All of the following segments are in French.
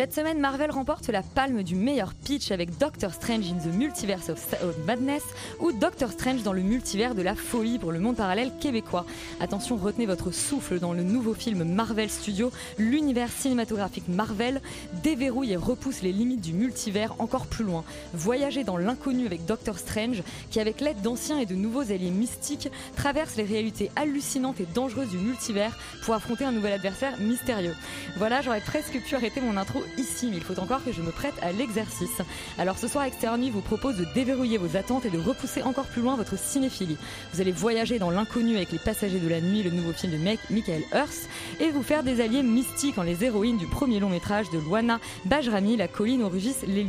Cette semaine, Marvel remporte la palme du meilleur pitch avec Doctor Strange in the Multiverse of Madness ou Doctor Strange dans le multivers de la folie pour le monde parallèle québécois. Attention, retenez votre souffle dans le nouveau film Marvel Studios, l'univers cinématographique Marvel déverrouille et repousse les limites du multivers encore plus loin. Voyagez dans l'inconnu avec Doctor Strange qui, avec l'aide d'anciens et de nouveaux alliés mystiques, traverse les réalités hallucinantes et dangereuses du multivers pour affronter un nouvel adversaire mystérieux. Voilà, j'aurais presque pu arrêter mon intro ici, mais il faut encore que je me prête à l'exercice. Alors ce soir, Extérieur Nuit vous propose de déverrouiller vos attentes et de repousser encore plus loin votre cinéphilie. Vous allez voyager dans l'inconnu avec Les Passagers de la Nuit, le nouveau film de Mike- Michael Hurst, et vous faire des alliés mystiques en les héroïnes du premier long métrage de Luana Bajrami, La colline où rugissent les.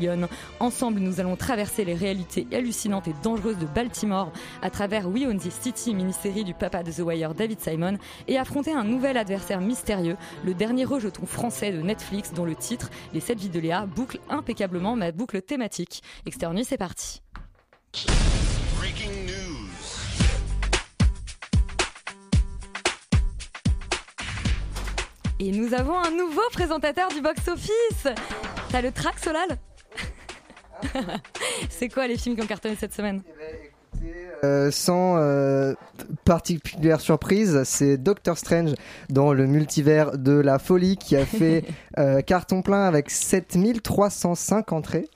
Ensemble, nous allons traverser les réalités hallucinantes et dangereuses de Baltimore à travers We Own This City, mini-série du papa de The Wire David Simon, et affronter un nouvel adversaire mystérieux, le dernier rejeton français de Netflix dont le titre, Les 7 vies de Léa, boucle impeccablement ma boucle thématique. Extérieur Nuit, c'est parti. Breaking news. Et nous avons un nouveau présentateur du box-office T'as le track, Solal? C'est quoi les films qui ont cartonné cette semaine? Euh, sans euh, particulière surprise, c'est Doctor Strange dans le multivers de la folie qui a fait euh, carton plein avec 7305 entrées.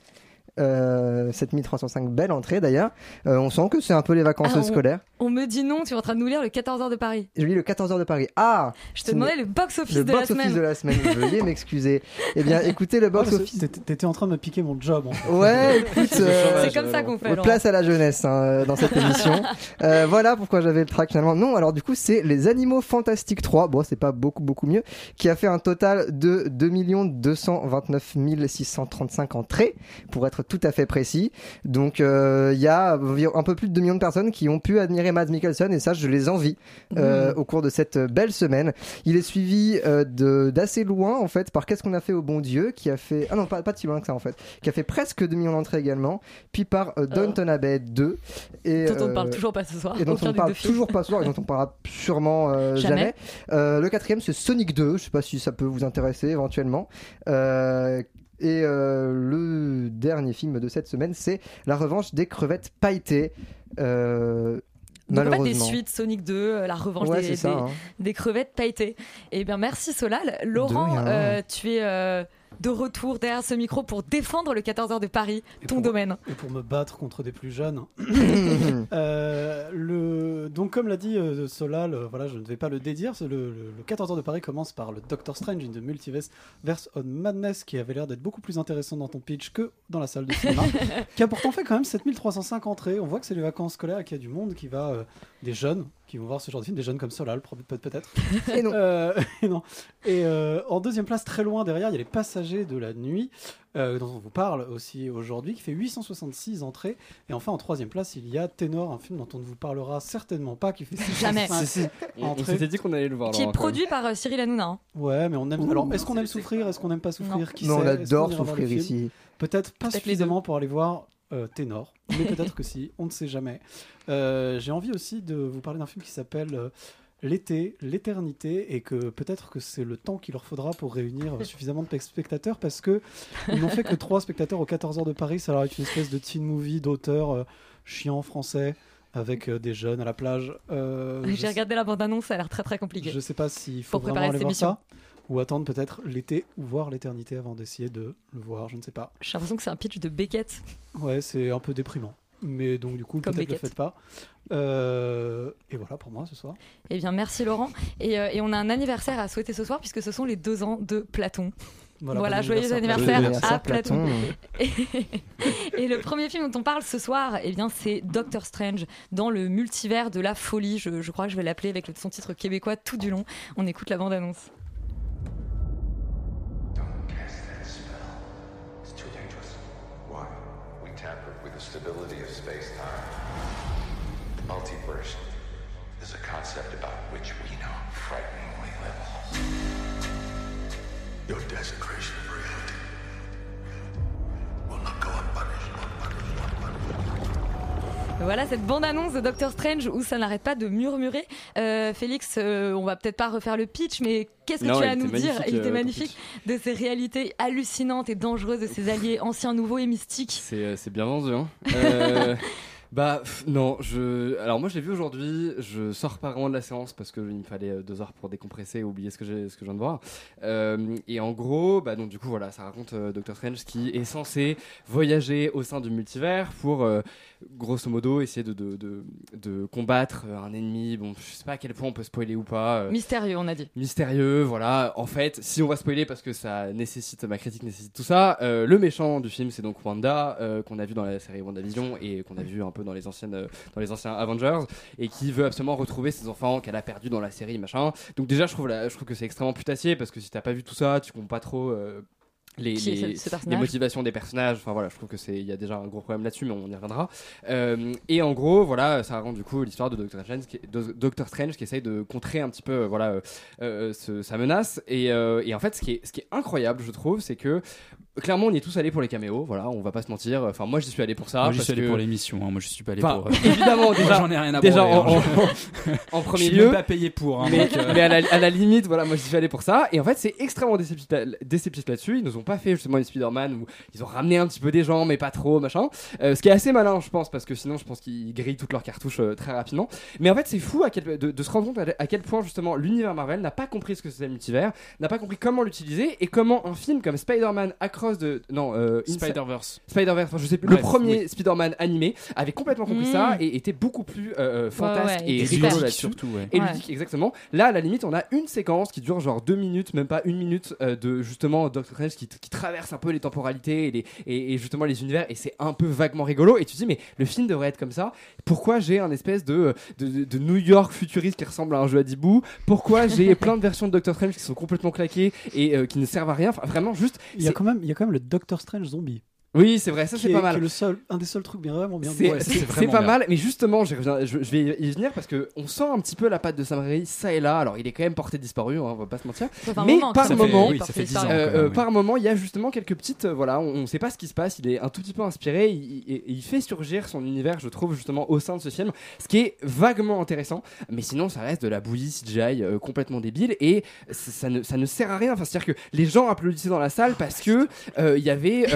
Euh, 7305 belles entrées d'ailleurs. On sent que c'est un peu les vacances Ah, on- scolaires. On me dit non, tu es en train de nous lire le 14h de Paris. Je lis le 14h de Paris. Ah Je te demandais le box-office Le de la box-office semaine. de la semaine. Veuillez m'excuser. Eh bien, écoutez le Oh, box-office. t'étais- T'étais en train de me piquer mon job. En fait. Ouais, écoute. euh, C'est comme ça qu'on fait. Place à la jeunesse hein, dans cette émission. Euh, voilà pourquoi j'avais le track finalement. Non, alors du coup c'est Les Animaux Fantastiques 3. Bon, c'est pas beaucoup beaucoup mieux. Qui a fait un total de 2 229 635 entrées pour être tout à fait précis. Donc euh, il y a un peu plus de 2 millions de personnes qui ont pu admirer Mads Mikkelsen et ça je les envie euh, au cours de cette belle semaine. Il est suivi euh, de d'assez loin en fait par Qu'est-ce qu'on a fait au bon Dieu qui a fait ah non pas pas si loin que ça en fait qui a fait presque 2 millions d'entrées également puis par euh, Downton Abbey 2 et Dont on ne euh, parle toujours pas ce soir. et dont on ne parle toujours pas ce soir et dont on parlera sûrement euh, Jamais. jamais. Euh, le quatrième c'est Sonic 2, je sais pas si ça peut vous intéresser éventuellement. Euh, et euh, le dernier film de cette semaine c'est La revanche des crevettes pailletées. Euh, Donc fait, des suites, Sonic 2, euh, la revanche Ouais, des, ça. des- hein. des crevettes pailletées. Eh bien, merci Solal. Laurent, euh, tu es euh, de retour derrière ce micro pour défendre le 14h de Paris, Et ton pour- domaine. Et pour me battre contre des plus jeunes. Euh, le... Donc, comme l'a dit euh, Solal, euh, voilà, je ne vais pas le dédire. Le, le, le 14 heures de Paris commence par le Doctor Strange in the Multiverse Verse on Madness, qui avait l'air d'être beaucoup plus intéressant dans ton pitch que dans la salle de cinéma, qui a pourtant fait quand même 7305 entrées. On voit que c'est les vacances scolaires et qu'il y a du monde qui va, euh, des jeunes qui vont voir ce genre de film, des jeunes comme Solal, peut- peut- peut-être. Et non. Euh, et non. Et euh, en deuxième place, très loin derrière, il y a Les Passagers de la Nuit, euh, dont on vous parle aussi aujourd'hui, qui fait 866 entrées. Et enfin, en troisième place, il y a Ténor, un film dont on ne vous parlera certainement pas, qui fait Jamais. 605 On, on entrées. s'était dit qu'on allait le voir. Qui est produit par euh, Cyril Hanouna. hein. Ouais, mais on aime. Ouh. Alors, est-ce qu'on aime souffrir? Est-ce qu'on n'aime pas souffrir? Qui Non, on adore souffrir ici. Peut-être pas les suffisamment pour aller voir euh, Ténor, mais peut-être que si, on ne sait jamais. Euh, J'ai envie aussi de vous parler d'un film qui s'appelle euh, L'été, l'éternité, et que peut-être que c'est le temps qu'il leur faudra pour réunir suffisamment de spectateurs, parce que ils n'ont fait que trois spectateurs aux 14 heures de Paris, ça leur est une espèce de teen movie d'auteur chiant français, avec des jeunes à la plage. J'ai sais- regardé la bande-annonce, ça a l'air très très compliqué. je sais pas s'il faut Pour vraiment préparer aller voir ça. Ou attendre peut-être l'été ou voir l'éternité avant d'essayer de le voir, je ne sais pas. J'ai l'impression que c'est un pitch de Beckett. Ouais, c'est un peu déprimant. Mais donc du coup, peut-être le faites pas. Euh, et voilà pour moi ce soir. Eh bien, merci Laurent. Et, euh, et on a un anniversaire à souhaiter ce soir puisque ce sont les deux ans de Platon. Voilà, bon joyeux anniversaire, à Platon. Et, et le premier film dont on parle ce soir, eh bien, c'est Doctor Strange dans le multivers de la folie. Je, je crois que je vais l'appeler avec son titre québécois tout du long. On écoute la bande-annonce. Stability of space-time. The multiverse is a concept about which we know frighteningly little. Your desecration of reality Voilà cette bande-annonce de Doctor Strange où ça n'arrête pas de murmurer. Euh, Félix, euh, on va peut-être pas refaire le pitch, mais qu'est-ce que Non, tu as à nous dire Il était euh, magnifique de ces réalités hallucinantes et dangereuses de ces alliés anciens, nouveaux et mystiques. C'est euh, bien vendu, hein. Bah non, je. Alors moi je l'ai vu aujourd'hui. Je sors pas vraiment de la séance parce que il me fallait deux heures pour décompresser et oublier ce que j'ai, ce que je viens de voir. Euh, et en gros, bah donc du coup voilà, ça raconte euh, Doctor Strange qui est censé voyager au sein du multivers pour euh, grosso modo essayer de de, de, de combattre un ennemi. Bon, je sais pas à quel point on peut spoiler ou pas. euh, Mystérieux, on a dit. mystérieux, voilà. En fait, si on va spoiler parce que ça nécessite, ma critique nécessite tout ça, euh, le méchant du film, c'est donc Wanda, euh, qu'on a vu dans la série WandaVision et qu'on a vu un peu dans les anciennes, dans les anciens Avengers, et qui veut absolument retrouver ses enfants qu'elle a perdus dans la série, machin. Donc déjà, je trouve, la- je trouve que c'est extrêmement putassier parce que si t'as pas vu tout ça, tu comprends pas trop. Les, Qui est les- ce- ce les personnage motivations des personnages, enfin voilà, je trouve que c'est il y a déjà un gros problème là-dessus, mais on y reviendra. Euh, et en gros, voilà, ça raconte du coup l'histoire de Doctor Strange, qui, de Doctor Strange qui essaye de contrer un petit peu, euh, voilà, euh, ce- sa menace. Et, euh, et en fait, ce qui est, ce qui est incroyable, je trouve, c'est que clairement, on y est tous allés pour les caméos. Voilà, on va pas se mentir. Enfin, moi, j'y suis allé pour ça. Moi, j'y parce suis allé que- pour l'émission. hein. Moi, je suis pas allé Enfin, pour. euh, évidemment, déjà, j'en ai rien à déjà en, hein. en- en Je premier suis lieu. même pas payé pour. hein, mais donc, euh, mais à, la, à la limite, voilà, moi, j'y suis allé pour ça. Et en fait, c'est extrêmement déceptif, déceptif là-dessus. Ils nous ont pas fait justement les Spider-Man où ils ont ramené un petit peu des gens, mais pas trop, machin. Euh, ce qui est assez malin, je pense, parce que sinon, je pense qu'ils grillent toutes leurs cartouches euh, très rapidement. Mais en fait, c'est fou à quel- de, de se rendre compte à, à quel point justement l'univers Marvel n'a pas compris ce que c'était le multivers, n'a pas compris comment l'utiliser et comment un film comme Spider-Man Across de non euh, Spider-Verse. Spider-Verse, enfin, je sais plus, Bref, le premier oui. Spider-Man animé avait complètement compris Mm. ça et était beaucoup plus ouais, et rigolo là-dessus. surtout, ouais. Et ludique, exactement. Là, à la limite, on a une séquence qui dure genre deux minutes, même pas une minute, euh, de justement Doctor Strange qui, qui traverse un peu les temporalités et, les, et, et justement les univers, et c'est un peu vaguement rigolo. Et tu te dis, mais le film devrait être comme ça. Pourquoi j'ai un espèce de, de, de- New York futuriste qui ressemble à un jeu à Dibou Pourquoi j'ai plein de versions de Doctor Strange qui sont complètement claquées et euh, qui ne servent à rien? Enfin, Vraiment, juste. Il y a quand même, il y a quand même le Doctor Strange zombie. Oui, c'est vrai, ça c'est est- pas mal. est le seul, un des seuls trucs bien vraiment bien. C'est Ouais, c'est- c'est c'est pas bien. mal, mais justement, je, je vais y venir parce que on sent un petit peu la patte de Sam Raimi ça et là. Alors, il est quand même porté disparu, hein, on va pas se mentir. Ça Mais moment par moment, fait- oui, porté ça fait disparu. 10 ans. Euh, euh, par moment, il y a justement quelques petites, euh, voilà, on, on sait pas ce qui se passe. Il est un tout petit peu inspiré. Il, il- il fait surgir son univers, je trouve, justement au sein de ce film, ce qui est vaguement intéressant. Mais sinon, ça reste de la bouillie CGI euh, complètement débile et ça ne, ça ne sert à rien. Enfin, c'est-à-dire que les gens applaudissaient dans la salle parce que euh, il y avait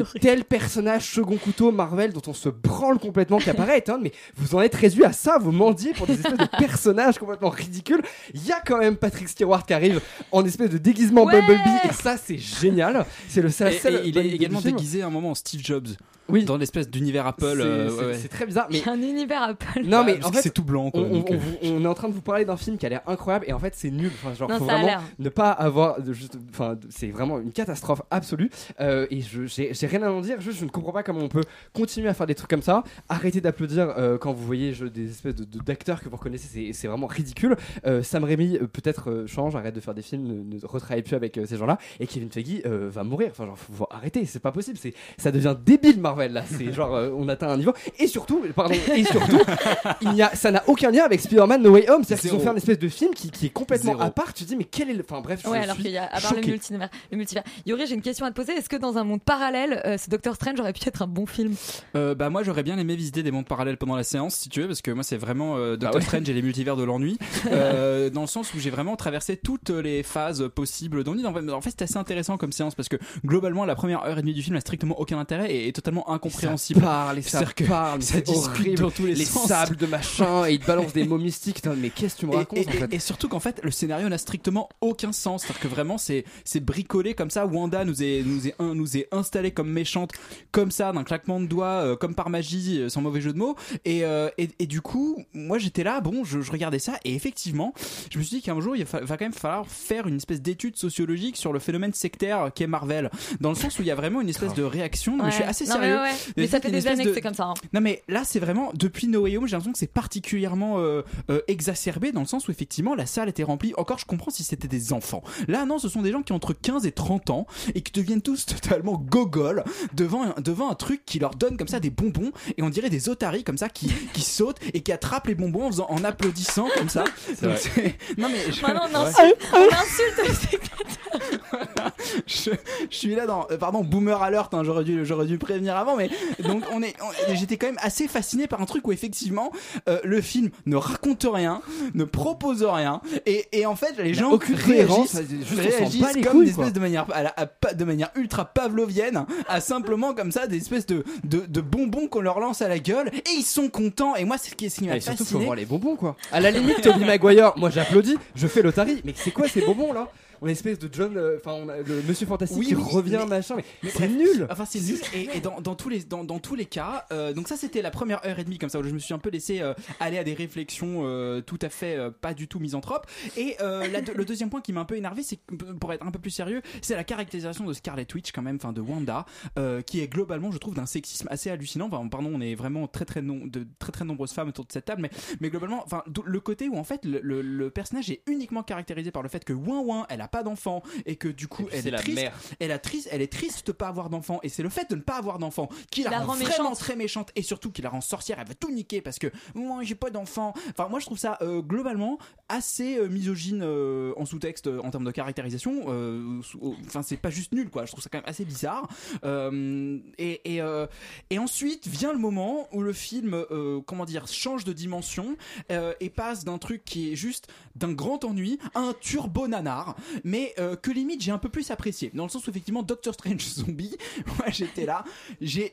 euh, tel personnage second couteau Marvel dont on se branle complètement qui apparaît. Étonne, mais vous en êtes réduit à ça, vous mendiez pour des espèces de personnages complètement ridicules. Il y a quand même Patrick Stewart qui arrive en espèce de déguisement Ouais Bumblebee et ça c'est génial. C'est le seul. Et- seul et il est également déguisé à un moment en Steve Jobs. Oui. Dans l'espèce d'univers Apple. C'est- euh, ouais, très bizarre, mais Un univers Apple. non mais en fait c'est tout blanc. Quoi, on, donc, on- euh, on- est en train de vous parler d'un film qui a l'air incroyable et en fait c'est nul. Enfin, genre, Non, faut vraiment ne pas avoir de juste. Enfin, c'est vraiment une catastrophe absolue. Euh, et je j'ai rien à en dire. Juste, je ne comprends pas comment on peut continuer à faire des trucs comme ça. Arrêtez d'applaudir euh, quand vous voyez je- des espèces de- de- d'acteurs que vous reconnaissez. c'est- vraiment ridicule. Euh, Sam Raimi peut-être euh, change, arrête de faire des films, ne, ne retravaille plus avec euh, ces gens-là. Et Kevin Feige euh, va mourir. Enfin, genre, faut, faut arrêter. C'est pas possible. C'est ça devient débile Marvel là. C'est genre euh, on atteint un niveau. Et surtout, pardon, et surtout, il n'y a, ça n'a aucun lien avec Spider-Man No Way Home. C'est-à-dire qu'ils ont fait un espèce de film qui, qui est complètement Zéro. à part. Tu te dis mais quel est le. Enfin bref, je Ouais, alors suis qu'il y a, à part le multivers, le multivers. Yuri, j'ai une question à te poser. Est-ce que dans un monde parallèle, euh, ce Doctor Strange aurait pu être un bon film? Euh, bah moi j'aurais bien aimé visiter des mondes parallèles pendant la séance si tu veux parce que moi c'est vraiment euh, Doctor Ah ouais. Strange et les multivers de l'ennui euh, dans le sens où j'ai vraiment traversé toutes les phases possibles d'ennui. En fait, en fait, c'était assez intéressant comme séance parce que globalement la première heure et demie du film a strictement aucun intérêt et est totalement totalement incompréhensible. Ça parle et ça que parle, ça discute dans tous les, les sens. sables de machin et il te balance des mots mystiques. Mais qu'est-ce que tu me Et- racontes et, en fait et- et surtout qu'en fait le scénario n'a strictement aucun sens. C'est-à-dire que vraiment c'est c'est bricolé comme ça. Wanda nous est nous est un- nous est installé comme méchante comme ça d'un claquement de doigts euh, comme par magie euh, sans mauvais jeu de mots. Et, euh, et, et du coup moi j'étais là bon je, je regardais ça et effectivement je me suis dit qu'un jour il va, va quand même falloir faire une espèce d'étude sociologique sur le phénomène sectaire qu'est Marvel. Dans le sens où il y a vraiment une espèce de réaction. Non, mais je suis assez sérieux ouais, ouais. Mais ça fait des années de- que c'est comme ça. hein. non mais là c'est vraiment depuis No Way Home j'ai l'impression que c'est particulièrement euh, euh, exacerbé dans le sens où effectivement la salle était remplie encore je comprends si c'était des enfants là non ce sont des gens qui ont entre 15 et 30 ans et qui deviennent tous totalement gogoles devant un, devant un truc qui leur donne comme ça des bonbons et on dirait des otaries comme ça qui, qui sautent et qui attrapent les bonbons en, faisant- en applaudissant comme ça Donc, non mais je- Maintenant, on Ouais. insulte, on insulte les spectateurs. je, je suis là dans euh, pardon boomer alert hein, j'aurais dû j'aurais dû prévenir avant mais donc on est on- j'étais quand même assez fasciné par un truc où effectivement euh, le film ne raconte rien ne propose rien et, et en fait les gens aucune réagissent, réagissent les comme couilles, des espèces de manière à la- à pa- de manière ultra pavlovienne à simplement comme ça des espèces de de, de bonbons qu'on leur lance à la gueule et ils sont contents et moi c'est ce qui, ce qui m'a surtout, faut voir les bonbons quoi. À la limite, Tobey Maguire, moi j'applaudis, je fais l'otarie. Mais c'est quoi ces bonbons là? On a une espèce de John, euh, enfin a le Monsieur Fantastique Oui, qui oui, revient mais- machin, mais, c'est nul. Enfin, c'est nul. Et, et dans, dans tous les, dans, dans tous les cas, euh, donc ça, c'était la première heure et demie, comme ça, où je me suis un peu laissé euh, aller à des réflexions euh, tout à fait euh, pas du tout misanthropes. Et euh, le deuxième point qui m'a un peu énervé, c'est pour être un peu plus sérieux, c'est la caractérisation de Scarlet Witch, quand même, enfin, de Wanda, euh, qui est globalement, je trouve, d'un sexisme assez hallucinant. Enfin, pardon, on est vraiment très, très, non, de très, très nombreuses femmes autour de cette table, mais, mais globalement, enfin, le côté où, en fait, le, le- le personnage est uniquement caractérisé par le fait que Ouin Ouin, elle a pas d'enfant, et que du coup, elle est la triste. mère. Elle, a triste, elle est triste de pas avoir d'enfant et c'est le fait de ne pas avoir d'enfant qui la, La rend, rend vraiment méchante. très méchante et surtout qui la rend sorcière. Elle va tout niquer parce que moi j'ai pas d'enfant. Enfin moi je trouve ça euh, globalement assez euh, misogyne euh, en sous-texte euh, en termes de caractérisation. Enfin c'est pas juste nul quoi. Je trouve ça quand même assez bizarre. Euh, et et, euh, et ensuite vient le moment où le film euh, comment dire change de dimension euh, et passe d'un truc qui est juste d'un grand ennui à un turbo nanar mais euh, que limite j'ai un peu plus apprécié. Dans le sens où effectivement Doctor Strange zombie moi j'étais là. J'ai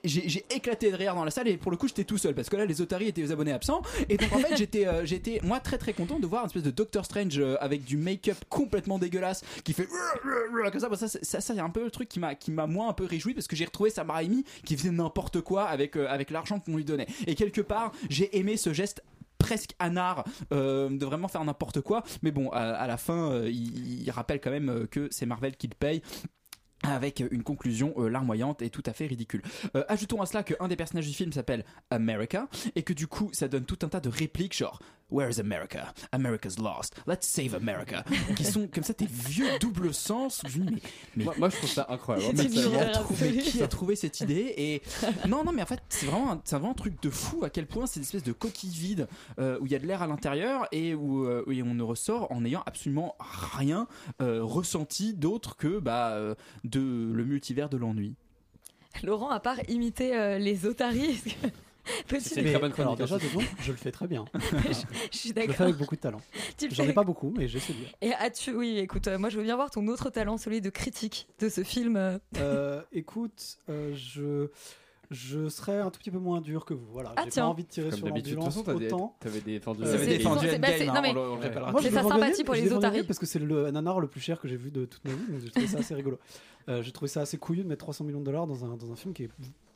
éclaté de rire dans la salle et pour le coup j'étais tout seul. Parce que là les otaries étaient aux abonnés absents. Et donc en fait j'étais euh, j'étais moi très très content de voir une espèce de Doctor Strange euh, avec du make-up complètement dégueulasse qui fait comme ça. Ça c'est- ça ça, a un peu le truc qui m'a moins un peu réjoui parce que j'ai retrouvé Sam Raimi qui faisait n'importe quoi avec avec l'argent qu'on lui donnait. Et quelque part j'ai aimé ce geste presque anard euh, de vraiment faire n'importe quoi mais bon à, la fin euh, il, rappelle quand même euh, que c'est Marvel qui le paye avec une conclusion larmoyante et tout à fait ridicule. Ajoutons à cela qu'un des personnages du film s'appelle America et que du coup ça donne tout un tas de répliques genre Where is America? America's lost. Let's save America. qui sont comme ça des vieux double sens. où Je me dis, mais, mais Moi, moi, je trouve ça incroyable. Ça- qui a, trouvé, absolue. qui a trouvé cette idée et non non mais en fait c'est vraiment un, c'est vraiment un truc de fou à quel point c'est une espèce de coquille vide euh, où il y a de l'air à l'intérieur et où, euh, où on ne ressort en n'ayant absolument rien euh, ressenti d'autre que bah de le multivers de l'ennui Laurent, à part imiter euh, les otaries, C'est une très bonne chronique, déjà, de je le fais très bien. je, je suis Je le fais d'accord. avec beaucoup de talent. J'en ai pas beaucoup, mais j'essaie de bien. Et as-tu, oui, écoute, euh, moi je veux bien voir ton autre talent, celui de critique de ce film. euh. Euh, écoute, euh, je, je serais un tout petit peu moins dur que vous. Voilà, Ah, j'ai tiens. pas envie de tirer Comme sur d'habitude, de toute l'ambulance façon, t'as des- autant. t'avais défendu. Euh, c'est- l'ai sympathie pour les otaries. parce que c'est le nanar le plus cher que j'ai vu de toute ma vie. Donc j'ai trouvé ça assez rigolo. J'ai trouvé ça assez couillu de mettre 300 millions de dollars dans un, dans un film qui est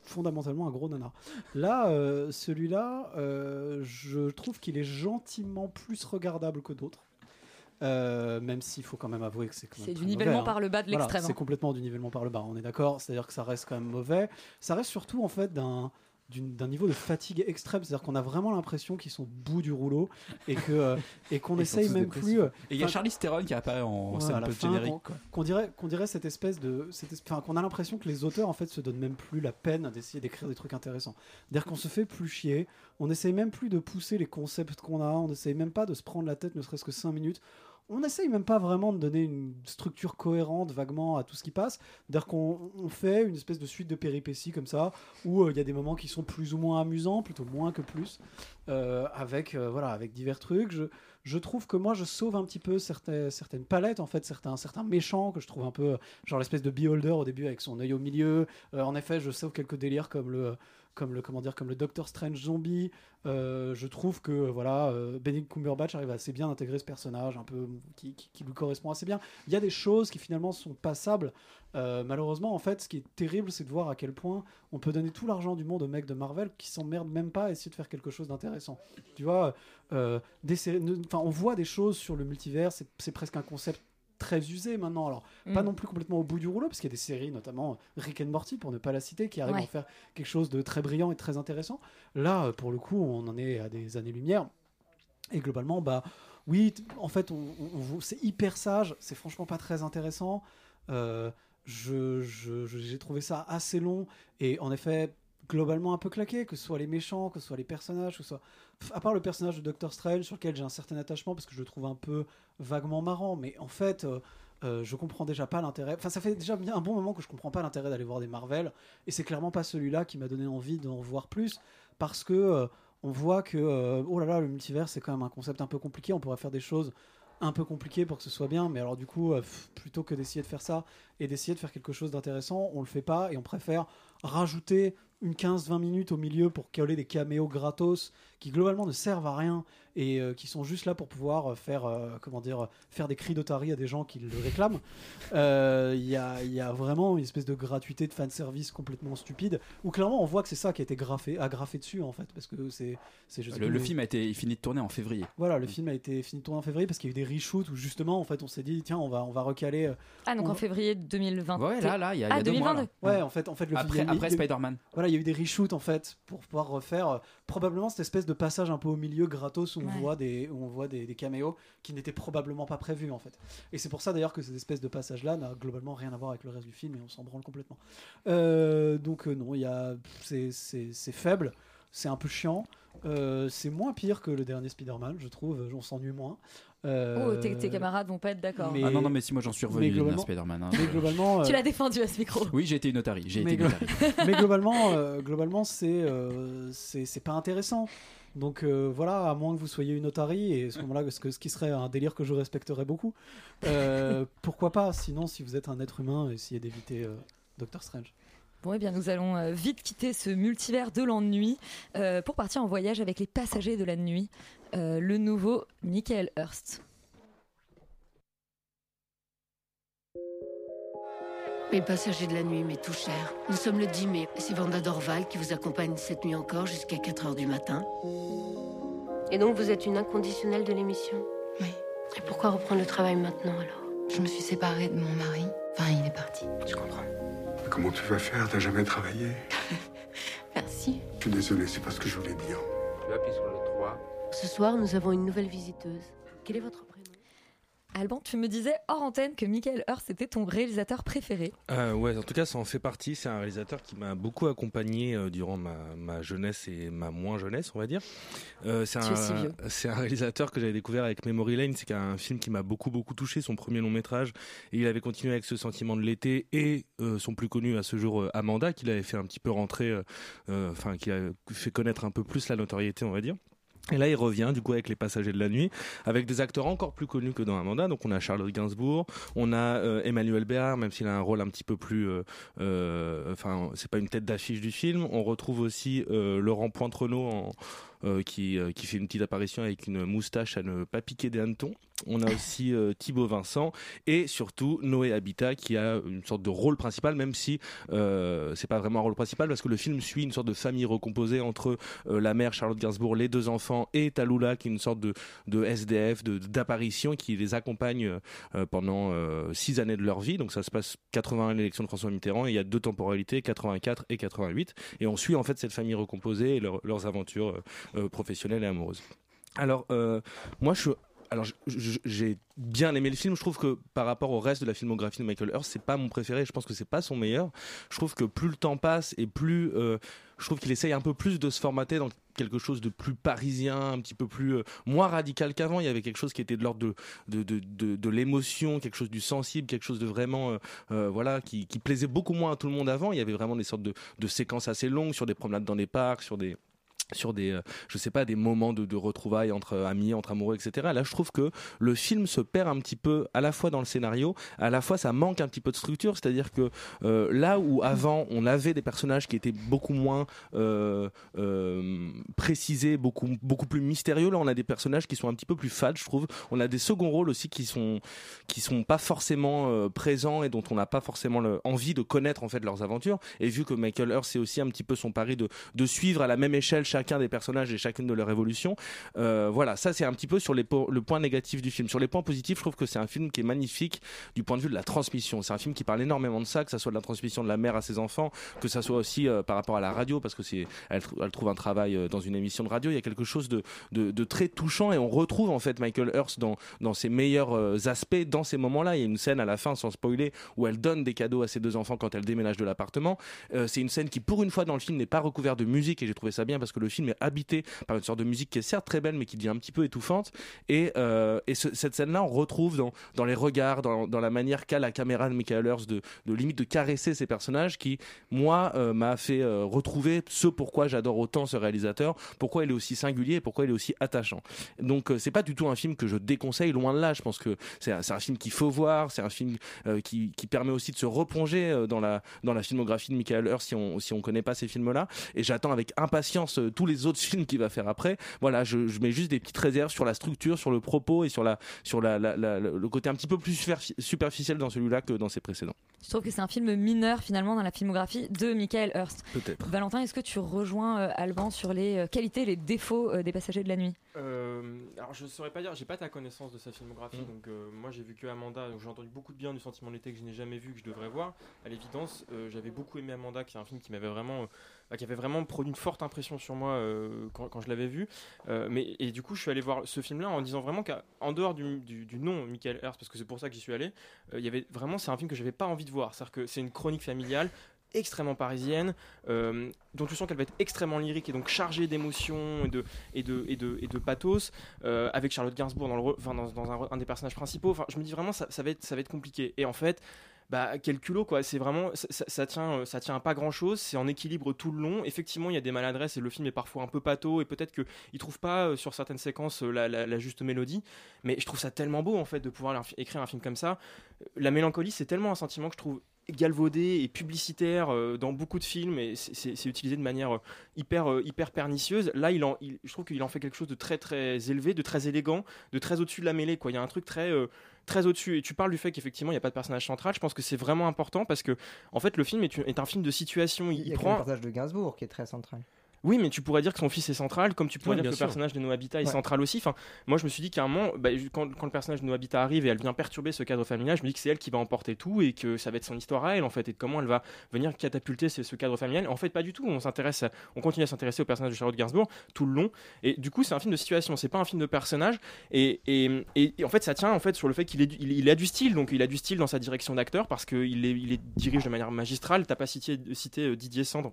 fondamentalement un gros nanar. Là, euh, celui-là, euh, je trouve qu'il est gentiment plus regardable que d'autres. Euh, même s'il faut quand même avouer que c'est quand même C'est du nivellement mauvais, hein. par le bas de Voilà, l'extrême. c'est hein. complètement du nivellement par le bas, on est d'accord. C'est-à-dire que ça reste quand même mauvais. Ça reste surtout en fait d'un d'un niveau de fatigue extrême, c'est-à-dire qu'on a vraiment l'impression qu'ils sont au bout du rouleau et que euh, et qu'on essaye même plus. euh, et il y a Charlie Theron qui apparaît en Ouais, scène à la post fin, générique qu'on- dirait qu'on dirait cette espèce de enfin, qu'on a l'impression que les auteurs en fait se donnent même plus la peine d'essayer d'écrire des trucs intéressants. C'est-à-dire qu'on se fait plus chier, on essaye même plus de pousser les concepts qu'on a, on essaye même pas de se prendre la tête ne serait-ce que 5 minutes. On essaye même pas vraiment de donner une structure cohérente vaguement à tout ce qui passe. C'est-à-dire qu'on on fait une espèce de suite de péripéties comme ça, où euh, il y a des moments qui sont plus ou moins amusants, plutôt moins que plus, euh, avec, euh, voilà, avec divers trucs. Je trouve que moi je sauve un petit peu certaines, palettes, en fait, certains, certains méchants que je trouve un peu euh, genre l'espèce de beholder au début avec son œil au milieu. Euh, en effet, je sauve quelques délires comme le comme comme le Doctor Strange zombie. Euh, je trouve que voilà, Benedict Cumberbatch arrive assez bien intégrer ce personnage, qui lui correspond assez bien. Il y a des choses qui finalement sont passables. Euh, malheureusement, en fait, ce qui est terrible, c'est de voir à quel point on peut donner tout l'argent du monde aux mecs de Marvel qui s'emmerdent même pas à essayer de faire quelque chose d'intéressant. Tu vois, euh, des séries- ne- enfin, on voit des choses sur le multivers, c'est c'est presque un concept très usé maintenant. Alors, pas Mm. non plus complètement au bout du rouleau, parce qu'il y a des séries, notamment Rick and Morty, pour ne pas la citer, qui arrivent à Ouais. en faire quelque chose de très brillant et très intéressant. Là, euh, pour le coup, on en est à des années-lumière. Et globalement, bah oui, en fait, on, on- on- c'est hyper sage, c'est franchement pas très intéressant. Euh, je, je- je- j'ai trouvé ça assez long et en effet globalement un peu claqué, que ce soit les méchants, que ce soit les personnages, que ce soit à part le personnage de Doctor Strange sur lequel j'ai un certain attachement parce que je le trouve un peu vaguement marrant, mais en fait. euh, euh, je comprends déjà pas l'intérêt. Enfin, ça fait déjà un bon moment que je comprends pas l'intérêt d'aller voir des Marvel, et c'est clairement pas celui-là qui m'a donné envie d'en voir plus, parce que euh, on voit que euh, oh là là, le multivers c'est quand même un concept un peu compliqué. On pourrait faire des choses un peu compliquées pour que ce soit bien, mais alors du coup, euh, plutôt que d'essayer de faire ça et d'essayer de faire quelque chose d'intéressant, on le fait pas et on préfère rajouter une 15-20 minutes au milieu pour coller des caméos gratos qui globalement ne servent à rien et euh, qui sont juste là pour pouvoir euh, faire euh, comment dire faire des cris d'otarie à des gens qui le réclament. Euh, Il y, a, il y a vraiment une espèce de gratuité de fanservice complètement stupide où clairement on voit que c'est ça qui a été graffé, agrafé dessus en fait parce que c'est Le, le film a été fini de tourner en février. voilà, le film a été fini de tourner en février parce qu'il y a eu des reshoots où justement, en fait, on s'est dit tiens, on va, on va recaler. Ah, donc on en février 2020. Ouais, là, là, il y a- il y a ah, deux mois, 2022. là. Ouais, en fait, en fait, le Après- eu- après Spider-Man. Voilà, il y a eu des reshoots en fait pour pouvoir refaire euh, probablement cette espèce de passage un peu au milieu gratos où on Ouais. voit des, où on voit des, des caméos qui n'étaient probablement pas prévus en fait. Et c'est pour ça d'ailleurs que cette espèce de passage là n'a globalement rien à voir avec le reste du film et on s'en branle complètement. Euh, donc euh, non, il y a, c'est, faible, c'est un peu chiant. C'est moins pire que le dernier Spider-Man, je trouve. On s'ennuie moins. Euh, Oh, tes, tes camarades vont pas être d'accord. mais- Ah non, non, mais si moi j'en suis revenu globalement- Spider-Man. hein. mais globalement, Tu euh, l'as défendu à ce micro. Oui, j'ai été une otarie. J'ai mais, glo- globalement, euh, globalement, c'est euh, c'est c'est pas intéressant. Donc euh, voilà, à moins que vous soyez une otarie, et à ce moment-là, ce, que- ce qui serait un délire que je respecterais beaucoup, euh, pourquoi pas? Sinon, si vous êtes un être humain, essayez d'éviter euh, Doctor Strange. Bon, eh bien, nous allons euh, vite quitter ce multivers de l'ennui euh, pour partir en voyage avec les passagers de la nuit, euh, le nouveau Michael Hurst. Les passagers de la nuit m'est tout cher. Nous sommes le 10 mai. C'est Vanda Dorval qui vous accompagne cette nuit encore jusqu'à 4 heures du matin. Et donc vous êtes une inconditionnelle de l'émission? Oui. Et pourquoi reprendre le travail maintenant alors? Je me suis séparée de mon mari. Enfin, il est parti. Je comprends. Comment tu vas faire? T'as jamais travaillé? Merci. Je suis désolé, c'est pas ce que je voulais dire. Tu appuies sur le 3. Ce soir, nous avons une nouvelle visiteuse. Quel est votre prénom? Alban, tu me disais hors antenne que Michael Hurst était ton réalisateur préféré. Euh, ouais, en tout cas, ça en fait partie. C'est un réalisateur qui m'a beaucoup accompagné euh, durant ma, ma jeunesse et ma moins jeunesse, on va dire. Euh, c'est Tu un, es si vieux. c'est un réalisateur que j'avais découvert avec Memory Lane. C'est un film qui m'a beaucoup beaucoup touché, son premier long métrage. Et il avait continué avec ce sentiment de l'été et euh, son plus connu à ce jour, euh, Amanda, qu'il avait fait un petit peu rentrer, euh, euh, enfin, qui a fait connaître un peu plus la notoriété, on va dire. Et là, il revient du coup avec les passagers de la nuit, avec des acteurs encore plus connus que dans Amanda. Donc, on a Charlotte Gainsbourg, on a euh, Emmanuel Béard, même s'il a un rôle un petit peu plus, euh, euh, enfin, c'est pas une tête d'affiche du film. On retrouve aussi euh, Laurent Pointrenaud en, euh, qui, euh, qui fait une petite apparition avec une moustache à ne pas piquer des hannetons. On a aussi euh, Thibaut Vincent et surtout Noé Habitat qui a une sorte de rôle principal, même si euh, c'est pas vraiment un rôle principal parce que le film suit une sorte de famille recomposée entre euh, la mère Charlotte Gainsbourg, les deux enfants et Talula qui est une sorte de, de SDF, d'apparition qui les accompagne euh, pendant euh, six années de leur vie. Donc ça se passe 81 l'élection de François Mitterrand et il y a deux temporalités, 84 et 88. Et on suit en fait cette famille recomposée et leur- leurs aventures euh, professionnelles et amoureuses. Alors, euh, moi, je. Alors, j'ai bien aimé le film. Je trouve que par rapport au reste de la filmographie de Michael Hurst, c'est pas mon préféré. Je pense que c'est pas son meilleur. Je trouve que plus le temps passe et plus, euh, je trouve qu'il essaye un peu plus de se formater dans quelque chose de plus parisien, un petit peu plus moins radical qu'avant. Il y avait quelque chose qui était de l'ordre de de, de, de, l'émotion, quelque chose du sensible, quelque chose de vraiment voilà qui, qui plaisait beaucoup moins à tout le monde avant. Il y avait vraiment des sortes de séquences assez longues sur des promenades dans des parcs, sur des sur des euh, je sais pas des moments de, retrouvailles entre amis entre amoureux etc là je trouve que le film se perd un petit peu à la fois dans le scénario à la fois ça manque un petit peu de structure. C'est à dire que euh, là où avant on avait des personnages qui étaient beaucoup moins euh, euh, précisés beaucoup beaucoup plus mystérieux là on a des personnages qui sont un petit peu plus fades je trouve. On a des seconds rôles aussi qui sont qui sont pas forcément euh, présents et dont on n'a pas forcément envie de connaître en fait leurs aventures. Et vu que Michael Earth c'est aussi un petit peu son pari de de suivre à la même échelle chacun des personnages et chacune de leurs évolutions. Euh, voilà ça c'est un petit peu sur le point négatif du film. Sur les points positifs je trouve que c'est un film qui est magnifique du point de vue de la transmission. C'est un film qui parle énormément de ça que ça soit de la transmission de la mère à ses enfants que ça soit aussi euh, par rapport à la radio parce que c'est elle, tr- elle trouve un travail euh, dans une émission de radio. Il y a quelque chose de, très touchant et on retrouve en fait Michael Earth dans, dans ses meilleurs aspects dans ces moments-là. Il y a une scène à la fin sans spoiler où elle donne des cadeaux à ses deux enfants quand elle déménage de l'appartement. C'est une scène qui pour une fois dans le film n'est pas recouverte de musique et j'ai trouvé ça bien parce que le film est habité par une sorte de musique qui est certes très belle mais qui devient un petit peu étouffante. Et, euh, et ce- cette scène là on retrouve dans, dans les regards dans, dans la manière qu'a la caméra de Michael Earth de, de limite de caresser ces personnages qui moi euh, m'a fait euh, retrouver ce pourquoi j'adore autant ce réalisateur pourquoi il est aussi singulier pourquoi il est aussi attachant. Donc c'est pas du tout un film que je déconseille loin de là. Je pense que c'est un, un film qu'il faut voir c'est un film qui, qui permet aussi de se replonger dans la dans la filmographie de Michael Earth si on si on connaît pas ces films là et j'attends avec impatience tous les autres films qu'il va faire après. Voilà je, je mets juste des petites réserves sur la structure sur le propos et sur la sur la, la- la- le côté un petit peu plus superfi- superficiel dans celui-là que dans ses précédents. Je trouve que c'est un film mineur finalement dans la filmographie de Michael Hurst. peut-être. Valentin, est-ce que tu rejoins euh, Alban sur les euh, qualités les défauts euh, des passagers de la nuit? Euh, alors je saurais pas dire, j'ai pas ta connaissance de sa filmographie, donc euh, moi j'ai vu que Amanda, donc j'ai entendu beaucoup de bien du sentiment de l'été que je n'ai jamais vu, que je devrais voir. À l'évidence, euh, j'avais beaucoup aimé Amanda, qui est un film qui m'avait vraiment, qui avait vraiment produit une forte impression sur moi euh, quand, je l'avais vu. Euh, mais et du coup, je suis allé voir ce film-là en disant vraiment qu'en dehors du, du, du nom Michael Hurst, parce que c'est pour ça que j'y suis allé, euh, il y avait vraiment, c'est un film que j'avais pas envie de voir. C'est-à-dire que c'est une chronique familiale extrêmement parisienne, dont tu sens qu'elle va être extrêmement lyrique et donc chargée d'émotions et de, et, de, et, de, et de pathos, avec Charlotte Gainsbourg dans, le, enfin, dans, un des personnages principaux. Enfin, je me dis vraiment, ça, ça, va, être, ça va être compliqué. Et en fait, bah, quel culot, quoi. C'est vraiment, ça, tient, euh, ça tient à pas grand chose. C'est en équilibre tout le long. Effectivement, il y a des maladresses et le film est parfois un peu pâteau et peut-être qu'il trouve pas euh, sur certaines séquences euh, la, la- juste mélodie. Mais je trouve ça tellement beau, en fait, de pouvoir écrire un film comme ça. La mélancolie, c'est tellement un sentiment que je trouve galvaudé et publicitaire euh, dans beaucoup de films et c'est- utilisé de manière euh, hyper euh, hyper pernicieuse. Là il en il- je trouve qu'il en fait quelque chose de très très élevé de très élégant de très au-dessus de la mêlée quoi. Il y a un truc très très au-dessus. Et tu parles du fait qu'effectivement il n'y a pas de personnage central. Je pense que c'est vraiment important parce que en fait le film est, un film de situation. Il, Il y a prend le personnage de Gainsbourg qui est très central. Oui, mais tu pourrais dire que son fils est central, comme tu pourrais dire que le personnage de No Habitat est central aussi. Enfin, moi, je me suis dit qu'à un moment, bah, quand, quand le personnage de No Habitat arrive et elle vient perturber ce cadre familial, je me dis que c'est elle qui va emporter tout et que ça va être son histoire à elle, en fait, et de comment elle va venir catapulter ce, ce cadre familial. En fait, pas du tout. On s'intéresse, on continue à s'intéresser au personnage de Charlotte Gainsbourg tout le long. Et du coup, c'est un film de situation. C'est pas un film de personnage. Et, et, et- et en fait, ça tient en fait sur le fait qu'il il, il a du style. Donc, il a du style dans sa direction d'acteur parce qu'il est, il est dirige de manière magistrale. T'as pas cité, cité euh, Didier Sandre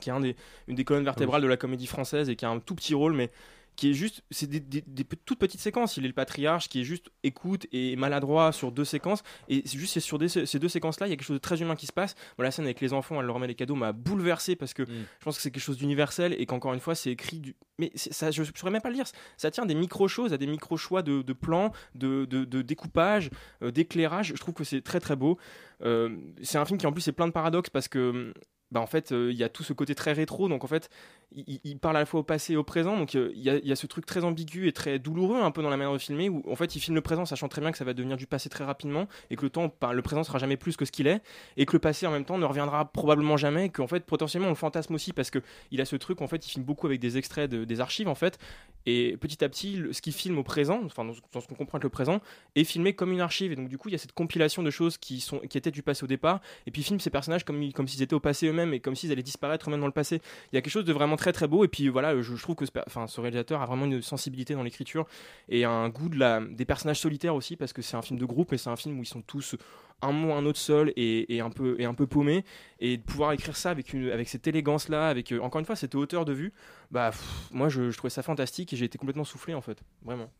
qui est un des, une des colonnes vertébrales de la comédie française et qui a un tout petit rôle, mais qui est juste, c'est des, des- toutes petites séquences. Il est le patriarche qui est juste écoute et maladroit sur deux séquences. Et c'est juste c'est sur des- ces deux séquences-là, il y a quelque chose de très humain qui se passe. Bon, la scène avec les enfants, elle leur remet les cadeaux, m'a bouleversé parce que je pense que c'est quelque chose d'universel et qu'encore une fois, c'est écrit du. Mais ça, je ne saurais même pas le dire. Ça tient des micro-choses à des micro-choix de, de plans, de, de, de découpage, euh, d'éclairage. Je trouve que c'est très très beau. Euh, c'est un film qui en plus est plein de paradoxes parce que bah en fait euh, il y a tout ce côté très rétro donc en fait il, parle à la fois au passé et au présent donc euh, il y, a, ce truc très ambigu et très douloureux un peu dans la manière de filmer où en fait il filme le présent sachant très bien que ça va devenir du passé très rapidement et que le temps le présent sera jamais plus que ce qu'il est et que le passé en même temps ne reviendra probablement jamais et qu'en fait potentiellement on le fantasme aussi parce que il a ce truc en fait il filme beaucoup avec des extraits de- des archives en fait et petit à petit ce qu'il filme au présent enfin dans, ce- qu'on comprend être le présent est filmé comme une archive et donc du coup il y a cette compilation de choses qui sont qui étaient du passé au départ et puis il filme ces personnages comme s'ils étaient au passé eux-mêmes et comme s'ils allaient disparaître eux-mêmes dans le passé. Il y a quelque chose de vraiment très très beau et puis voilà je, trouve que ce, réalisateur a vraiment une sensibilité dans l'écriture et un goût de la, des personnages solitaires aussi parce que c'est un film de groupe mais c'est un film où ils sont tous un mot un autre seul et, un peu et un peu paumés. Et de pouvoir écrire ça avec une avec cette élégance là avec euh, encore une fois cette hauteur de vue bah moi je, je trouvais ça fantastique et j'ai été complètement soufflé en fait. Vraiment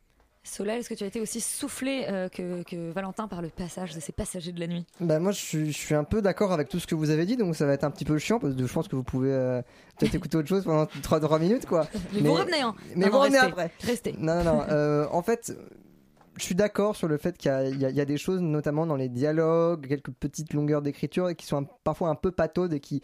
Solal, est-ce que tu as été aussi soufflé euh, que, que Valentin par le passage de ces passagers de la nuit? Bah moi je suis, je suis un peu d'accord avec tout ce que vous avez dit donc ça va être un petit peu chiant parce que je pense que vous pouvez euh, peut-être écouter autre chose pendant 3, 3 minutes quoi. Mais vous revenez, hein. Mais Non, vous non, revenez restez. après. Restez. Non non non. euh, en fait je suis d'accord sur le fait qu'il y a, y des choses notamment dans les dialogues, quelques petites longueurs d'écriture qui sont un- parfois un peu pataudes et qui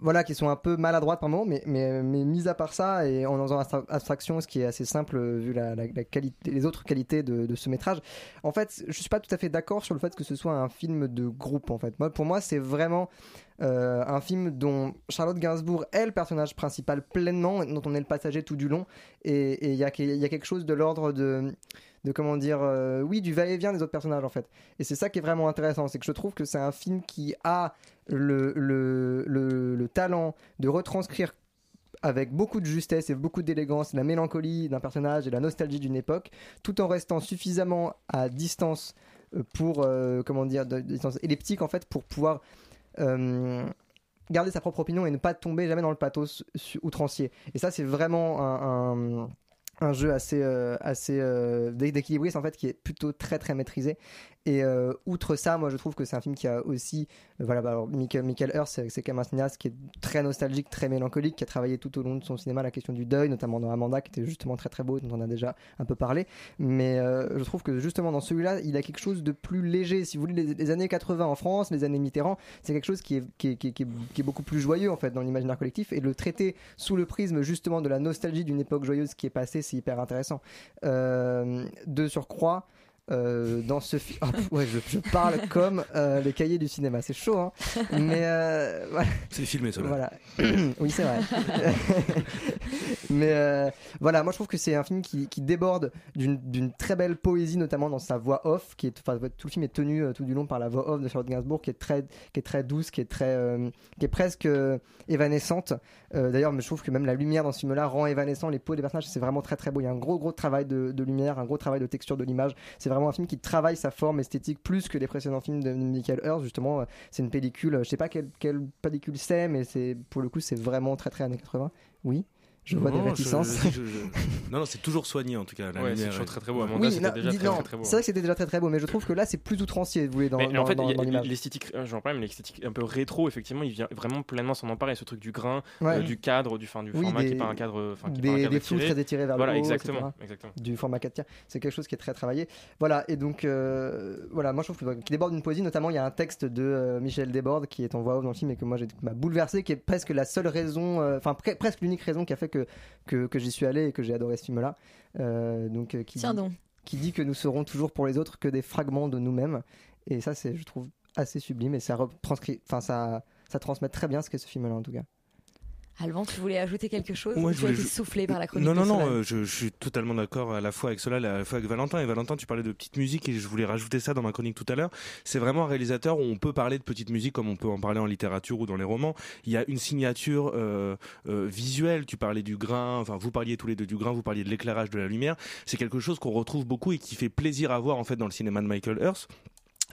voilà, qui sont un peu maladroites par moment, mais, mais, mais mis à part ça, et en faisant abstra- abstraction, ce qui est assez simple euh, vu la, qualité, les autres qualités de, ce métrage, en fait, je suis pas tout à fait d'accord sur le fait que ce soit un film de groupe. En fait, pour moi, c'est vraiment euh, un film dont Charlotte Gainsbourg est le personnage principal pleinement, dont on est le passager tout du long, et il y, a y a quelque chose de l'ordre de de comment dire euh, oui du va-et-vient des autres personnages en fait et c'est ça qui est vraiment intéressant c'est que je trouve que c'est un film qui a le, le, le, le talent de retranscrire avec beaucoup de justesse et beaucoup d'élégance la mélancolie d'un personnage et la nostalgie d'une époque tout en restant suffisamment à distance euh, pour euh, comment dire de, en fait pour pouvoir euh, garder sa propre opinion et ne pas tomber jamais dans le pathos outrancier. Et ça c'est vraiment un un jeu assez euh, assez euh, d'é- d'équilibriste en fait qui est plutôt très très maîtrisé. Et euh, outre ça moi je trouve que c'est un film qui a aussi euh, voilà bah, alors Michael, Michael Hurst c'est quand même un cinéaste qui est très nostalgique très mélancolique qui a travaillé tout au long de son cinéma la question du deuil notamment dans Amanda qui était justement très très beau dont on a déjà un peu parlé. Mais je trouve que justement dans celui-là il a quelque chose de plus léger. Si vous voulez les, années 80 en France les années Mitterrand c'est quelque chose qui est, qui, est, qui, est, qui est- qui est beaucoup plus joyeux en fait dans l'imaginaire collectif. Et le traiter sous le prisme justement de la nostalgie d'une époque joyeuse qui est passée c'est hyper intéressant. Euh, de surcroît euh, dans ce film, ouais, je, je parle comme euh, les cahiers du cinéma, c'est chaud, hein. Mais euh, voilà. C'est filmé. Voilà. oui, c'est vrai. Mais euh, voilà, moi je trouve que c'est un film qui, qui déborde d'une très belle poésie, notamment dans sa voix off, qui est, enfin, tout le film est tenu tout du long par la voix off de Charlotte Gainsbourg, qui est très, qui est très douce, qui est très, qui est presque évanescente. D'ailleurs, je trouve que même la lumière dans ce film-là rend évanescent les peaux des personnages. C'est vraiment très très beau. Il y a un gros gros travail de, de lumière, un gros travail de texture de l'image. C'est vraiment un film qui travaille sa forme esthétique plus que les précédents films de Michael Hurst. Justement, euh, c'est une pellicule. euh, Je sais pas quelle, quelle pellicule c'est, mais c'est pour le coup c'est vraiment très très années 80. Oui? Je vois des Non, je- réticences. je- je- Non, non, c'est toujours soigné en tout cas. La Ouais, c'est toujours très, très beau. Amanda, Oui, c'était déjà très, très, très beau. C'est vrai que c'était déjà très très beau, mais je trouve que là c'est plus outrancier, vous voulez, dans, Mais dans- en fait, dans- il y a- dans l'image. l'esthétique, euh, j'en parle, mais l'esthétique un peu rétro, effectivement, il vient vraiment pleinement s'en emparer. Ce truc du grain, Ouais. euh, du cadre, du, fin, du Oui, format qui des- est pas un cadre, qui est des, pas un cadre des flous très étirés vers voilà, le haut, exactement, etc. exactement. du format 4 tiers. C'est quelque chose qui est très travaillé. Voilà, et donc, euh, voilà, moi je trouve que- qu'il déborde d'une poésie, notamment il y a un texte de Michel Desbordes qui est en voix off dans le film et que moi j'ai bouleversé, qui est presque la seule raison, enfin pre- presque l'unique raison qui a fait que, que, que j'y suis allé et que j'ai adoré ce film-là. Euh, donc, euh, qui, Tiens dit, donc. qui dit que nous serons toujours pour les autres que des fragments de nous-mêmes. Et ça, c'est, je trouve, assez sublime et ça retranscrit, enfin, ça, ça transmet très bien ce qu'est ce film-là en tout cas. Alban, tu voulais ajouter quelque chose je tu as voulais été ju- soufflé par la chronique Non, non, de non, Solal euh, je, je suis totalement d'accord à la fois avec cela, à la fois avec Valentin. Et Valentin, tu parlais de petite musique et je voulais rajouter ça dans ma chronique tout à l'heure. C'est vraiment un réalisateur où on peut parler de petite musique comme on peut en parler en littérature ou dans les romans. Il y a une signature euh, euh, visuelle. Tu parlais du grain, enfin vous parliez tous les deux du grain, vous parliez de l'éclairage de la lumière. C'est quelque chose qu'on retrouve beaucoup et qui fait plaisir à voir en fait dans le cinéma de Michael Hurst.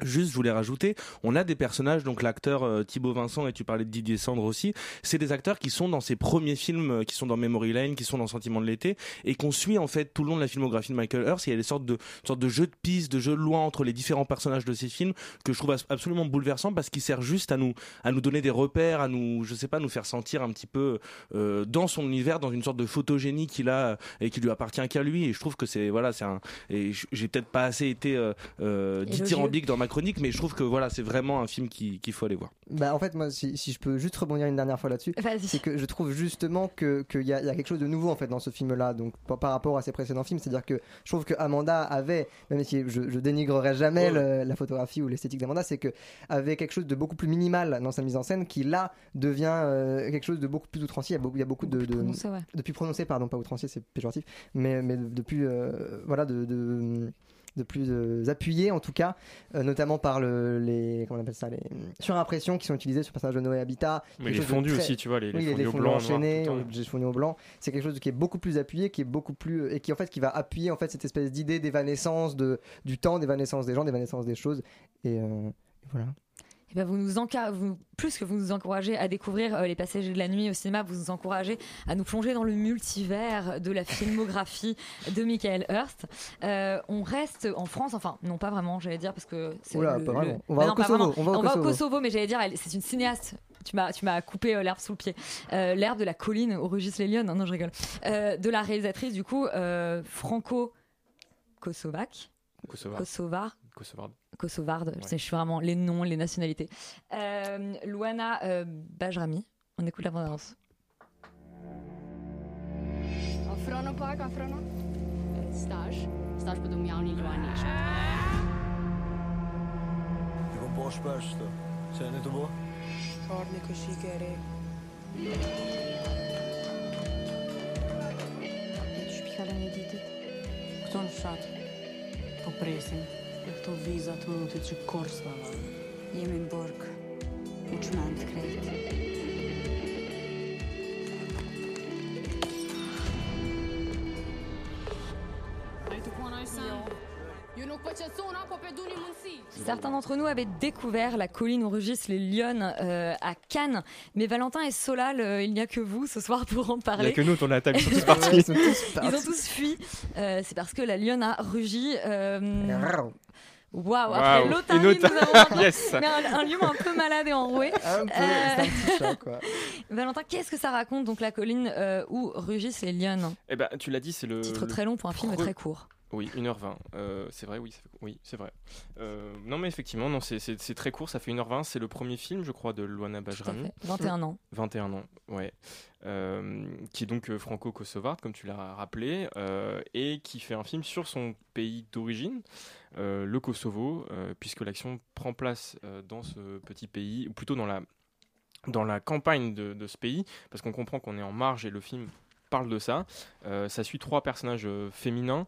Juste, je voulais rajouter, on a des personnages, donc l'acteur euh, Thibaut Vincent et tu parlais de Didier Sandre aussi, c'est des acteurs qui sont dans ses premiers films, euh, qui sont dans Memory Lane, qui sont dans Sentiment de l'été, et qu'on suit en fait tout le long de la filmographie de Michael Hurst. Il y a des sortes de, sortes de jeux de pistes, de jeux de loin entre les différents personnages de ces films que je trouve absolument bouleversant parce qu'il sert juste à nous, à nous donner des repères, à nous, je sais pas, nous faire sentir un petit peu euh, dans son univers, dans une sorte de photogénie qu'il a et qui lui appartient qu'à lui. Et je trouve que c'est voilà, c'est un, et j'ai peut-être pas assez été euh, euh, dithyrambique dans ma chronique, mais je trouve que voilà, c'est vraiment un film qui- qu'il faut aller voir. Bah en fait moi si, si je peux juste rebondir une dernière fois là-dessus, c'est que je trouve justement que qu'il y, y a quelque chose de nouveau en fait dans ce film-là donc par, par rapport à ses précédents films, c'est-à-dire que je trouve que Amanda avait même si je, je dénigrerai jamais le- la photographie ou l'esthétique d'Amanda, c'est que avait quelque chose de beaucoup plus minimal dans sa mise en scène qui là devient euh, quelque chose de beaucoup plus outrancier. Il y a beaucoup, il y a beaucoup de, de prononcé, ouais. de plus prononcé pardon pas outrancier c'est péjoratif mais mais de, de plus euh, voilà de, de de plus euh, appuyé en tout cas, euh, notamment par le, les comment on appelle ça les surimpressions qui sont utilisées sur le personnage de Noé Habitat. Mais les fondus très- aussi, tu vois, les- les oui, fondus au fondus blanc, noir, enchaînés, les fondus au blanc. C'est quelque chose qui est beaucoup plus appuyé, qui est beaucoup plus et qui en fait qui va appuyer en fait cette espèce d'idée d'évanescence de du temps, d'évanescence des gens, d'évanescence des choses et, euh, et voilà. Eh ben, vous nous vous- plus que vous nous encouragez à découvrir euh, les passagers de la nuit au cinéma, vous nous encouragez à nous plonger dans le multivers de la filmographie de Michael Hurst. Euh, on reste en France, enfin non pas vraiment, j'allais dire parce que c'est Oula, le- pas le- vraiment. On va non, au pas Kosovo, vraiment. on va au Kosovo. mais j'allais dire, c'est une cinéaste. Tu m'as, tu m'as coupé euh, l'herbe sous le pied. Euh, l'herbe de la colline au Rugis les Lyonnes. Non, non, je rigole. Euh, de la réalisatrice du coup euh, franco-kosovaque. Kosovar. Kosovar. Kosovar. Kosovarde, je sais, je suis vraiment les noms, les nationalités. Euh, Luana euh, Bajrami, on écoute la bande-annonce. Staš, staš pa dom javni ne ne dite. Kto on šat? Popresim. Jak to vizat moti që korsna në? Jemi në borg, u që menë Jo. Certains d'entre nous avaient découvert la colline où rugissent les lionnes euh, à Cannes, mais Valentin et Solal, euh, il n'y a que vous ce soir pour en Il parler. n'y a que nous la table, ils sont tous partis. Ils sont tous Ils ont tous fui. Euh, c'est parce que la lionne a rugi. euh, Waouh. Waouh, après Waouh, l'otarie, nous avons Yes. mais un, un lion un peu malade et enroué. Un peu, Euh, c'est un petit chat, quoi. Valentin, qu'est-ce que ça raconte donc la colline euh, où rugissent les lionnes Eh ben, tu l'as dit, c'est le. Titre le très long pour un film pre- très court. Oui, 1h20. Euh, c'est vrai, oui, ça fait- oui, c'est vrai. Euh, non, mais effectivement, non, c'est- très court, ça fait 1h20. C'est le premier film, je crois, de Luana Bajrami. fait. 21 ans. 21 ans, ouais. Euh, qui est donc franco-kosovarde, comme tu l'as rappelé, et qui fait un film sur son pays d'origine, le Kosovo, puisque l'action prend place dans ce petit pays, ou plutôt dans la, dans la campagne de, de ce pays, parce qu'on comprend qu'on est en marge et le film parle de ça. Ça suit trois personnages féminins.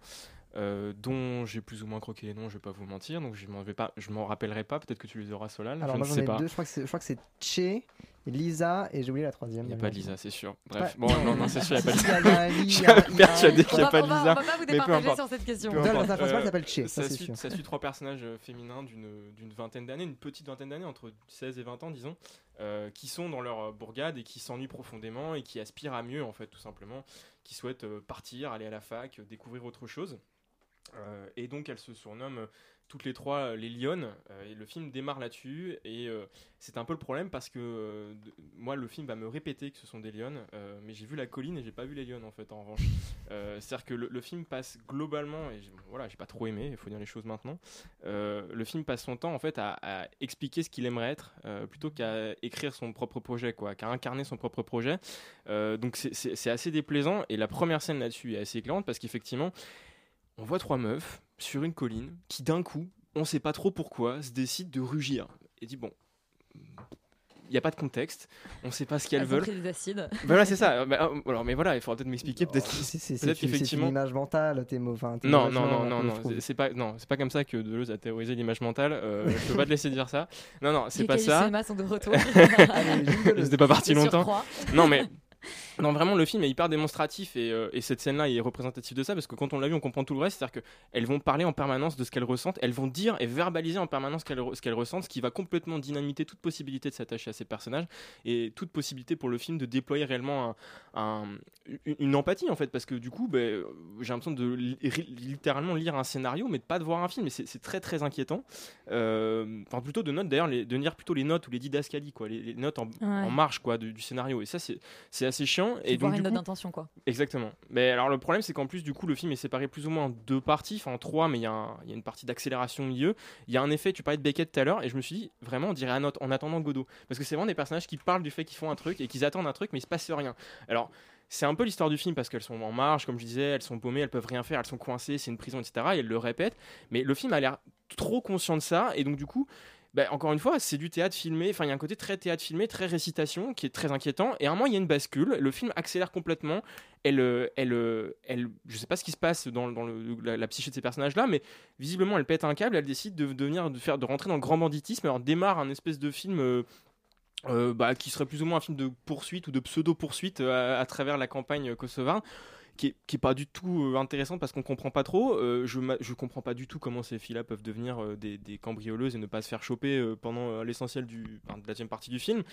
Euh, dont j'ai plus ou moins croqué les noms, je vais pas vous mentir, donc je m'en vais pas, je m'en rappellerai pas. Peut-être que tu les auras, Solal. Alors je moi ne j'en sais ai pas. deux, je crois que c'est, Che, Lisa et j'ai oublié la troisième. Il n'y a pas Lisa, c'est sûr. Bref, Ouais. bon, non, non, c'est sûr, il n'y a pas de Si, il y a- il y a un lit, Je suis persuadé qu'il n'y a pas Lisa. on va pas vous départager sur cette question. Non, principal s'appelle Che, ça, suit, sûr. ça suit trois personnages euh, féminins d'une d'une vingtaine d'années, une petite vingtaine d'années, entre 16 et 20 ans, disons, euh, qui sont dans leur euh, bourgade et qui s'ennuient profondément et qui aspirent à mieux, en fait, tout simplement, qui souhaitent euh, partir, aller à la fac, euh, découvrir autre chose. Euh, et donc elles se surnomment euh, toutes les trois euh, les lionnes et le film démarre là-dessus. Et c'est un peu le problème parce que de- moi le film va me répéter que ce sont des lionnes mais j'ai vu la colline et j'ai pas vu les lionnes en fait en revanche. Euh, c'est à dire que le, le film passe globalement et bon, voilà j'ai pas trop aimé il faut dire les choses maintenant. Le film passe son temps en fait à, à expliquer ce qu'il aimerait être plutôt qu'à écrire son propre projet quoi qu'à incarner son propre projet. Donc c'est assez déplaisant. Et la première scène là-dessus est assez éclairante parce qu'effectivement on voit trois meufs sur une colline qui d'un coup, on sait pas trop pourquoi, se décident de rugir et dit bon, il n'y a pas de contexte, on sait pas ce qu'elles Elles ont veulent. pris des acides. Ben voilà, c'est ça. Ben, euh, alors, mais voilà, il faudra peut-être m'expliquer. Peut-être Oh, C'est, c'est une image mentale, tes mots. Non, non, non, non, non, c'est- pas, non, c'est pas comme ça que Deleuze a théorisé l'image mentale. Euh, je peux pas te laisser dire ça. Non, non, c'est Les pas ça. cinéma sont de retour. Étaient pas partis De longtemps. Non, mais. Non, vraiment, le film est hyper démonstratif et, euh, et cette scène-là est représentative de ça parce que quand on l'a vu, on comprend tout le reste. C'est-à-dire qu'elles vont parler en permanence de ce qu'elles ressentent, elles vont dire et verbaliser en permanence ce qu'elles re- ce qu'elles ressentent, ce qui va complètement dynamiter toute possibilité de s'attacher à ces personnages et toute possibilité pour le film de déployer réellement un- un- une, une empathie en fait. Parce que du coup, ben, j'ai l'impression de li- littéralement lire un scénario mais de pas de voir un film et c'est très très inquiétant. Euh, Enfin, plutôt de notes d'ailleurs, de lire plutôt les notes ou les didascalies, quoi, les, les notes en, en marge quoi, du, du scénario. Et ça, c'est c'est assez chiant. Et donc, une note d'intention, quoi. Exactement. Mais alors le problème c'est qu'en plus du coup le film est séparé plus ou moins en deux parties, enfin en trois, mais il y, y a une partie d'accélération au milieu. Il y a un effet, tu parlais de Beckett tout à l'heure, et je me suis dit vraiment on dirait un autre en attendant Godot, parce que c'est vraiment des personnages qui parlent du fait qu'ils font un truc et qu'ils attendent un truc, mais il se passe rien. Alors c'est un peu l'histoire du film parce qu'elles sont en marge, comme je disais, elles sont paumées, elles peuvent rien faire, elles sont coincées, c'est une prison, etc. Et elles le répètent, mais le film a l'air trop conscient de ça, et donc du coup. Bah, encore une fois, c'est du théâtre filmé. Enfin, il y a un côté très théâtre filmé, très récitation, qui est très inquiétant. Et à un moment, il y a une bascule. Le film accélère complètement. Elle, euh, elle, euh, elle, je sais pas ce qui se passe dans, la, la psyché de ces personnages-là, mais visiblement, elle pète un câble. Elle décide de devenir, de faire, de rentrer dans le grand banditisme. Alors démarre un espèce de film. euh, bah, qui serait plus ou moins un film de poursuite ou de pseudo poursuite euh, à, à travers la campagne kosovarde qui est, qui est pas du tout euh, intéressante parce qu'on comprend pas trop. Euh, je, je comprends pas du tout comment ces filles-là peuvent devenir euh, des, des cambrioleuses et ne pas se faire choper euh, pendant l'essentiel du, enfin, de la deuxième partie du film.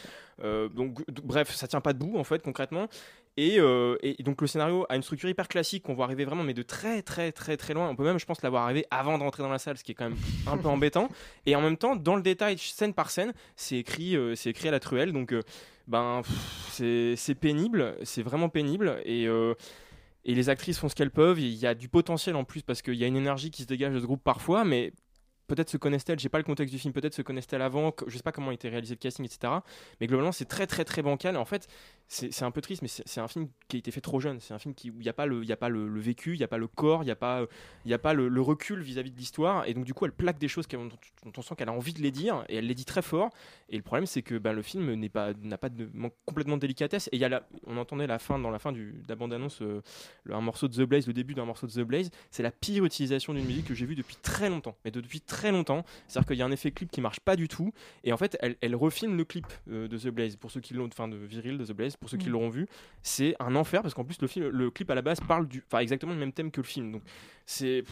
Donc, bref, ça tient pas debout en fait concrètement. Et, et donc le scénario a une structure hyper classique qu'on voit arriver vraiment mais de très très très très loin. On peut même je pense l'avoir arrivé avant d'entrer dans la salle, ce qui est quand même un peu embêtant. Et en même temps, dans le détail, scène par scène, c'est écrit, c'est écrit à la truelle. Donc ben c'est c'est pénible, c'est vraiment pénible. Et et les actrices font ce qu'elles peuvent. Il y a du potentiel en plus parce qu'il y a une énergie qui se dégage de ce groupe parfois, mais peut-être se connaissent-elles. J'ai pas le contexte du film. Peut-être se connaissent-elles avant. Je sais pas comment été réalisé le casting, etc. Mais globalement, c'est très très très bancal. En fait, c'est un peu triste, mais c'est un film qui a été fait trop jeune. C'est un film qui où il n'y a pas le, y a pas le, vécu, il n'y a pas le corps, il n'y a pas, y a pas le, recul vis-à-vis de l'histoire. Et donc du coup, elle plaque des choses dont, on sent qu'elle a envie de les dire et elle les dit très fort. Et le problème, c'est que ben, le film n'est pas, n'a pas de manque complètement de délicatesse. Et y a la, on entendait la fin dans la fin du, de la bande-annonce, euh, un morceau de The Blaze, le début d'un morceau de The Blaze. C'est la pire utilisation d'une musique que j'ai vue depuis très longtemps. Mais de- depuis très longtemps. C'est-à-dire qu'il y a un effet clip qui marche pas du tout. Et en fait, elle, elle refilme le clip euh, de The Blaze pour ceux qui l'ont, enfin de Viril de The Blaze pour ceux qui Mm. l'auront vu. C'est un enfer parce qu'en plus le film, le clip à la base parle du, enfin exactement le même thème que le film. Donc c'est,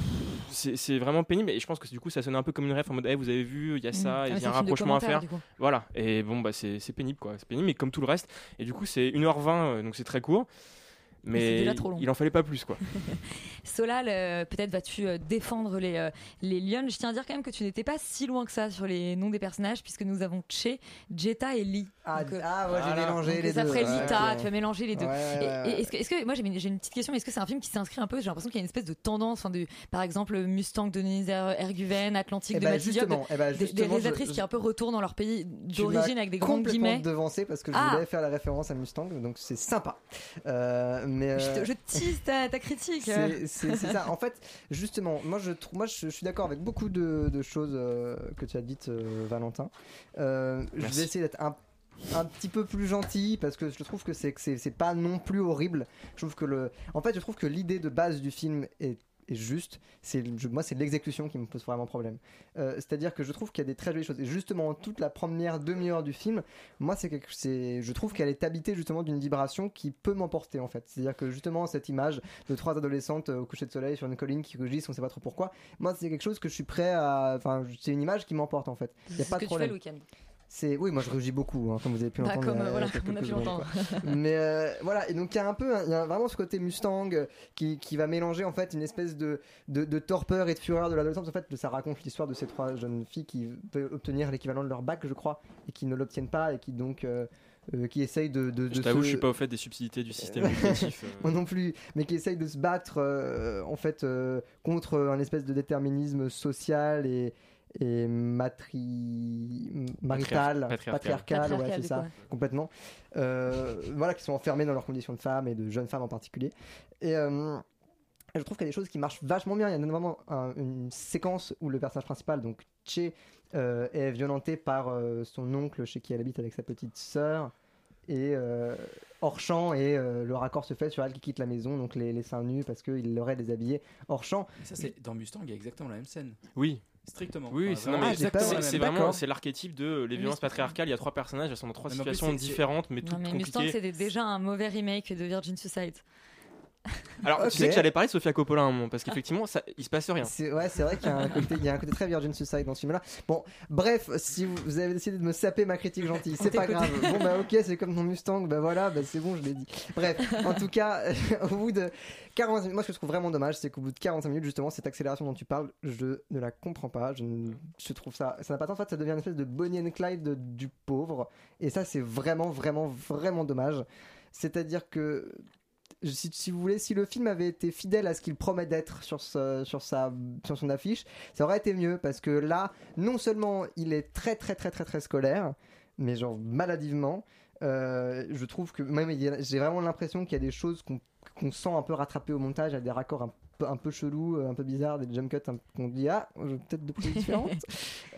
c'est, c'est vraiment pénible. Et je pense que du coup ça sonne un peu comme une ref en mode, Eh, vous avez vu, il y a Mm. ça, Ah, il y a un rapprochement à faire. Voilà. Et bon bah c'est, c'est pénible quoi. C'est pénible, mais comme tout le reste. Et du coup c'est 1h20 euh, donc c'est très court. Mais c'est Mais déjà trop long. il en fallait pas plus quoi. Solal, euh, peut-être vas-tu euh, défendre les, euh, les lions. Je tiens à dire quand même que tu n'étais pas si loin que ça sur les noms des personnages, puisque nous avons Che, Jetta et Lee. Ah, Donc, euh, ah, ouais, j'ai voilà. mélangé Donc, les ça deux. ferait Ouais, Lita, tu as mélangé les deux. Ouais, ouais, Et- ouais, et est-ce que, est-ce que- moi j'ai une, j'ai une petite question, mais est-ce que c'est un film qui s'inscrit un peu? J'ai l'impression qu'il y a une espèce de tendance, enfin, de, par exemple Mustang de Denise Er- Erguven, Atlantique Eh de ben, Mathieu Diop, justement, eh ben, des- justement, réalisatrices je- qui un peu retournent dans leur pays d'origine avec des grands complètement guillemets. devancé parce que je Ah. voulais faire la référence à Mustang, donc c'est sympa. Euh, mais Je, euh, te- je tease ta, ta critique. c'est ça. En fait, justement, moi je trouve, moi je, je suis d'accord avec beaucoup de, de choses euh, que tu as dites, euh, Valentin. Euh, je vais essayer d'être un un petit peu plus gentil parce que je trouve que c'est que c'est c'est pas non plus horrible. Je trouve que le, en fait, je trouve que l'idée de base du film est est juste, c'est moi c'est l'exécution qui me pose vraiment problème. Euh, C'est-à-dire que je trouve qu'il y a des très jolies choses et justement toute la première demi-heure du film, moi c'est quelque, je trouve qu'elle est habitée justement d'une vibration qui peut m'emporter en fait. C'est-à-dire que justement cette image de trois adolescentes euh, au coucher de soleil sur une colline qui rugissent, on sait pas trop pourquoi. Moi c'est quelque chose que je suis prêt à, enfin c'est une image qui m'emporte en fait. Il y a C'est pas ce de que tu fais le week-end. C'est oui, moi je rugis beaucoup, hein, comme vous avez pu Bah, l'entendre. comme, euh, voilà, a on a pu l'entendre. Mais euh, voilà, et donc il y a un peu, il y a vraiment ce côté Mustang euh, qui, qui va mélanger en fait une espèce de, de, de torpeur et de fureur de l'adolescence. En fait, ça raconte l'histoire de ces trois jeunes filles qui veulent obtenir l'équivalent de leur bac, je crois, et qui ne l'obtiennent pas et qui donc euh, euh, qui essayent de, de, de Je t'avoue, se- je suis pas au fait des subtilités du système éducatif. euh. Moi non plus, mais qui essayent de se battre euh, en fait euh, contre un espèce de déterminisme social et et matri... marital, Patriarcal. patriarcal, ouais, c'est ça, complètement. Euh, voilà, qui sont enfermés dans leurs conditions de femmes et de jeunes femmes en particulier. Et euh, je trouve qu'il y a des choses qui marchent vachement bien. Il y a notamment un- une séquence où le personnage principal, donc Che, euh, est violenté par euh, son oncle chez qui elle habite avec sa petite sœur. Et euh, hors champ, et euh, le raccord se fait sur elle qui quitte la maison, donc les, les seins nus parce qu'il l'aurait déshabillé hors champ. Ça, c'est dans Mustang, il y a exactement la même scène. Oui. Strictement. Oui, c'est vraiment mais c'est- l'archétype de les violences patriarcales. Il y a trois personnages, elles sont dans trois mais situations différentes, mais toutes mais Mustang, compliquées. c'était déjà un mauvais remake de Virgin Suicide. Alors, tu sais que j'allais parler de Sofia Coppola à un moment, parce qu'effectivement, il se passe rien. C'est ouais, c'est vrai qu'il y a un côté, il y a un côté très Virgin Suicide dans ce film-là. Bon, bref, si vous, vous avez décidé de me saper ma critique gentille, c'est pas grave. Bon bah ok, c'est comme ton Mustang, bah voilà, bah c'est bon, je l'ai dit. Bref, en tout cas, au bout de 45 minutes, moi ce que je trouve vraiment dommage, c'est qu'au bout de 45 minutes, justement, cette accélération dont tu parles, je ne la comprends pas. Je, ne- je trouve ça, ça n'a pas de sens. En fait, ça devient une espèce de Bonnie and Clyde de- du pauvre, et ça c'est vraiment, vraiment, vraiment dommage. C'est-à-dire que si, vous voulez, si le film avait été fidèle à ce qu'il promet d'être sur, sa, sur son affiche, ça aurait été mieux parce que là, non seulement il est très très très très très scolaire, mais genre maladivement, euh, je trouve que même j'ai vraiment l'impression qu'il y a des choses qu'on sent un peu rattrapées au montage, a des raccords un peu, un peu chelous, euh, un peu bizarres, des jump cuts qu'on dit ah, j'ai peut-être de prises différentes.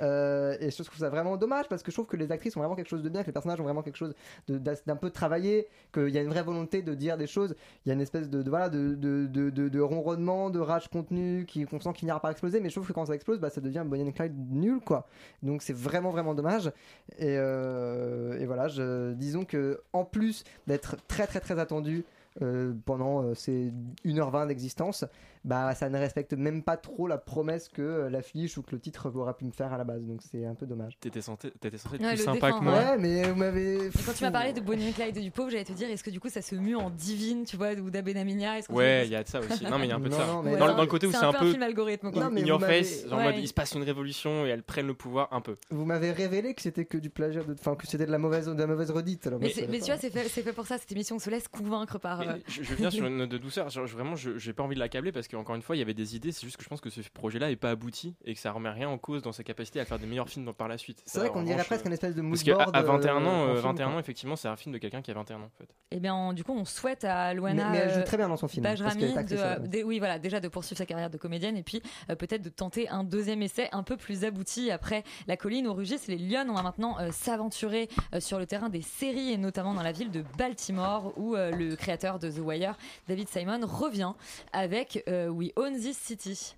Euh, et je trouve ça vraiment dommage parce que je trouve que les actrices ont vraiment quelque chose de bien, que les personnages ont vraiment quelque chose d'un peu travaillé, qu'il y a une vraie volonté de dire des choses. Il y a une espèce de, de- voilà de, de, de, ronronnement, de rage contenu qui qu'on sent qu'il finira par exploser. Mais je trouve que quand ça explose, bah, ça devient Bonnie and Clyde nul quoi. Donc c'est vraiment vraiment dommage. Et, euh, et voilà, je, disons que en plus d'être très très très attendu. Euh, pendant euh, ces 1h20 d'existence, bah ça ne respecte même pas trop la promesse que euh, l'affiche ou que le titre aurait pu me faire à la base. Donc c'est un peu dommage. T'étais censé, t'étais censé être Ouais, plus sympa que moi. Ouais, mais vous m'avez. Quand tu m'as parlé de Bonnie et Clyde et du pauvre, j'allais te dire, est-ce que du coup ça se mue en divine, tu vois, ou d'Abenaminia Ouais, il y a de ça aussi. Non, mais il y a un peu de Non, ça. non, mais- dans, le- dans le côté où C'est un un peu film algorithme, quoi. Non, mais in vous your m'avez- face, genre en Ouais. mode il se passe une révolution et elles prennent le pouvoir un peu. Vous m'avez révélé que c'était que du plagiat, de... enfin que c'était de la mauvaise, de la mauvaise redite. alors Mais, tu vois, c'est fait, c'est fait pour ça, cette émission se laisse convaincre par. Mais euh, je, je viens sur une note de douceur. Je- vraiment, je j'ai pas envie de l'accabler parce qu'encore une fois, il y avait des idées. C'est juste que je pense que ce projet-là est pas abouti et que ça remet rien en cause dans sa capacité à faire des meilleurs films dans- par la suite. C'est Ça, vrai qu'on dirait presque euh, une espèce de Parce mood qu'à board, à 21 euh, ans, euh, film, 21 quoi. ans, effectivement, c'est un film de quelqu'un qui a 21 ans en fait. Eh bien, du coup, on souhaite à Luana Mais- mais elle joue euh, très bien dans son film, parce Bajrami qu'elle est actrice de, euh, dé- oui, voilà, déjà de poursuivre sa carrière de comédienne et puis euh, peut-être de tenter un deuxième essai un peu plus abouti après La Colline au Rugis. Les Lions, on va maintenant euh, s'aventurer euh, sur le terrain des séries et notamment dans la ville de Baltimore où euh, le créateur de The Wire, David Simon, revient avec euh, We Own This City.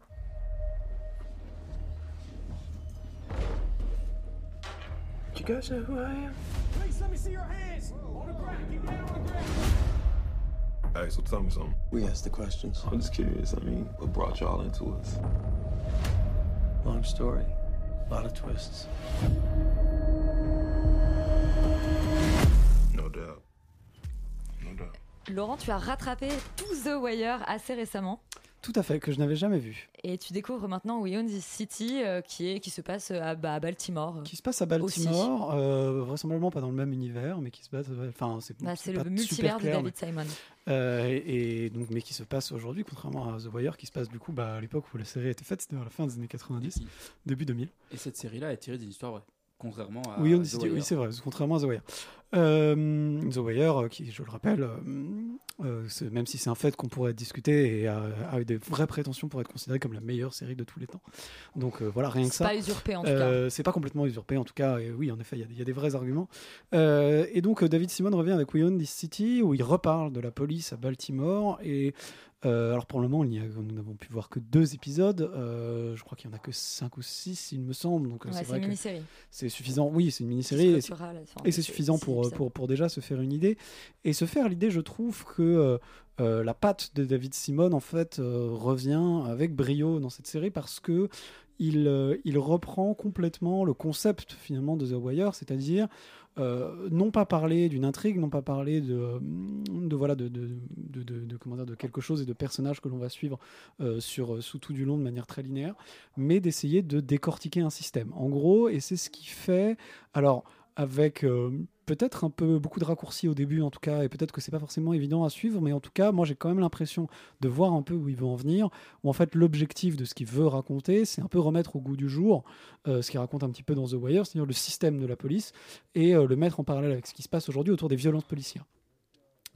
You guys know who I am? Please let me see your hands. On the ground. Keep your hand on the ground. Hey, so tell me something. We asked the questions. I'm just curious. I mean, what brought y'all into us? Long story. A lot of twists. Laurent, tu as rattrapé tout The Wire assez récemment. Tout à fait, que je n'avais jamais vu. Et tu découvres maintenant We Own This City euh, qui, est, qui se passe à, bah, à Baltimore. Qui se passe à Baltimore, euh, vraisemblablement pas dans le même univers, mais qui se passe. Enfin, c'est Bah, pas le multivers de David mais- Simon. Euh, et, et donc, mais qui se passe aujourd'hui, contrairement à The Wire, qui se passe du coup bah, à l'époque où la série a été faite, c'était à la fin des années 90, début 2000. Et cette série-là est tirée des histoires vraies, contrairement à. Oui, on The Wire. oui, c'est vrai, contrairement à The Wire. Euh, The Wire, euh, qui, je le rappelle, euh, euh, c'est- même si c'est un fait qu'on pourrait discuter et a, a eu des vraies prétentions pour être considéré comme la meilleure série de tous les temps. Donc euh, voilà, rien que C'est ça. pas usurpé, en tout Euh, C'est pas complètement usurpé en tout cas. Et oui, en effet, il y a des- il y, a des vrais arguments. Euh, et donc euh, David Simon revient avec We Own This City où il reparle de la police à Baltimore et euh, alors pour le moment, il n'y a- nous n'avons pu voir que deux épisodes. Euh, je crois qu'il y en a que cinq ou six, il me semble. Donc euh, Ouais, c'est vrai une que mini-série. c'est suffisant. Oui, c'est une mini-série. Et c'est- suffisant pour, épisodes. pour, pour déjà se faire une idée. Et se faire l'idée, je trouve que euh, la patte de David Simon, en fait, revient avec brio dans cette série parce que il, euh, il reprend complètement le concept finalement de The Wire, c'est-à-dire euh, non pas parler d'une intrigue, non pas parler de, voilà de, de, quelque chose et de personnages que l'on va suivre euh, sous tout du long de manière très linéaire, mais d'essayer de décortiquer un système. En gros, et c'est ce qui fait alors avec peut-être un peu beaucoup de raccourcis au début en tout cas et peut-être que c'est pas forcément évident à suivre mais en tout cas moi j'ai quand même l'impression de voir un peu où il veut en venir où en fait l'objectif de ce qu'il veut raconter c'est un peu remettre au goût du jour euh, ce qu'il raconte un petit peu dans The Wire c'est-à-dire le système de la police et euh, le mettre en parallèle avec ce qui se passe aujourd'hui autour des violences policières.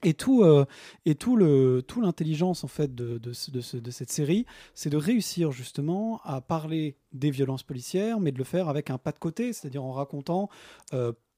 Et tout, euh, et tout le, tout l'intelligence en fait de, de, ce- de ce- de cette série, c'est de réussir justement à parler des violences policières, mais de le faire avec un pas de côté, c'est-à-dire en racontant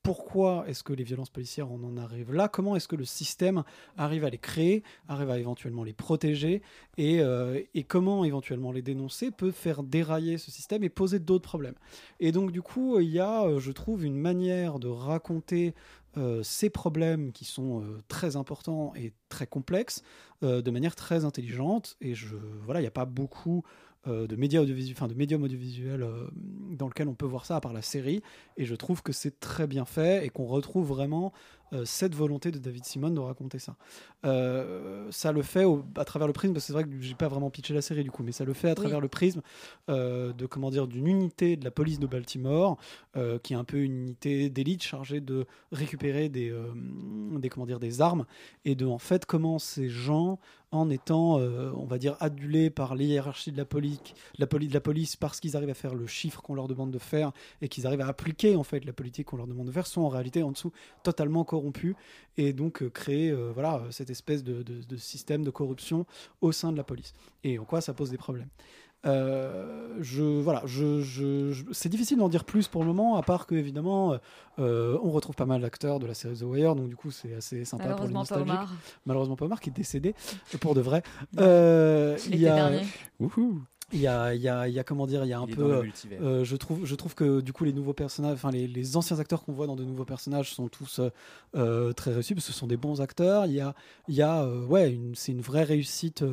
pourquoi est-ce que les violences policières on en arrive là, comment est-ce que le système arrive à les créer, arrive à éventuellement les protéger, et, euh, comment éventuellement les dénoncer peut faire dérailler ce système et poser d'autres problèmes? Et donc du coup, il y a, euh, je trouve, une manière de raconter euh, ces problèmes qui sont très importants et très complexes de manière très intelligente. Et je, voilà, il n'y a pas beaucoup euh, de médias audiovisuels, enfin de médiums audiovisuels euh, dans lequel on peut voir ça à part la série. Et je trouve que c'est très bien fait et qu'on retrouve vraiment euh, cette volonté de David Simon de raconter ça. Ça le fait au- à travers le prisme, parce que c'est vrai que j'ai pas vraiment pitché la série du coup, mais ça le fait à travers le prisme de comment dire d'une unité de la police de Baltimore, qui est un peu une unité d'élite chargée de récupérer des, des comment dire des armes et de en fait comment ces gens en étant, euh, on va dire, adulés par les hiérarchies de la, police, de la police parce qu'ils arrivent à faire le chiffre qu'on leur demande de faire et qu'ils arrivent à appliquer en fait la politique qu'on leur demande de faire, sont en réalité en dessous totalement corrompus et donc euh, euh, voilà cette espèce de système de corruption au sein de la police. Et en quoi ça pose des problèmes? Euh, je voilà, je, je- je- c'est difficile d'en dire plus pour le moment, à part que évidemment, euh, on retrouve pas mal d'acteurs de la série The Wire, donc du coup c'est assez sympa pour les Malheureusement, pas nostalgiques. Omar. Malheureusement pas Omar qui est décédé pour de vrai. Euh, il y a. Il y a, il y a, il y a comment dire, il y a un Il peu. euh, euh, je trouve, je trouve que du coup les nouveaux personnages, enfin les, les anciens acteurs qu'on voit dans de nouveaux personnages sont tous euh, très réussis parce que ce sont des bons acteurs. Il y a, il y a, euh, ouais, c'est une vraie réussite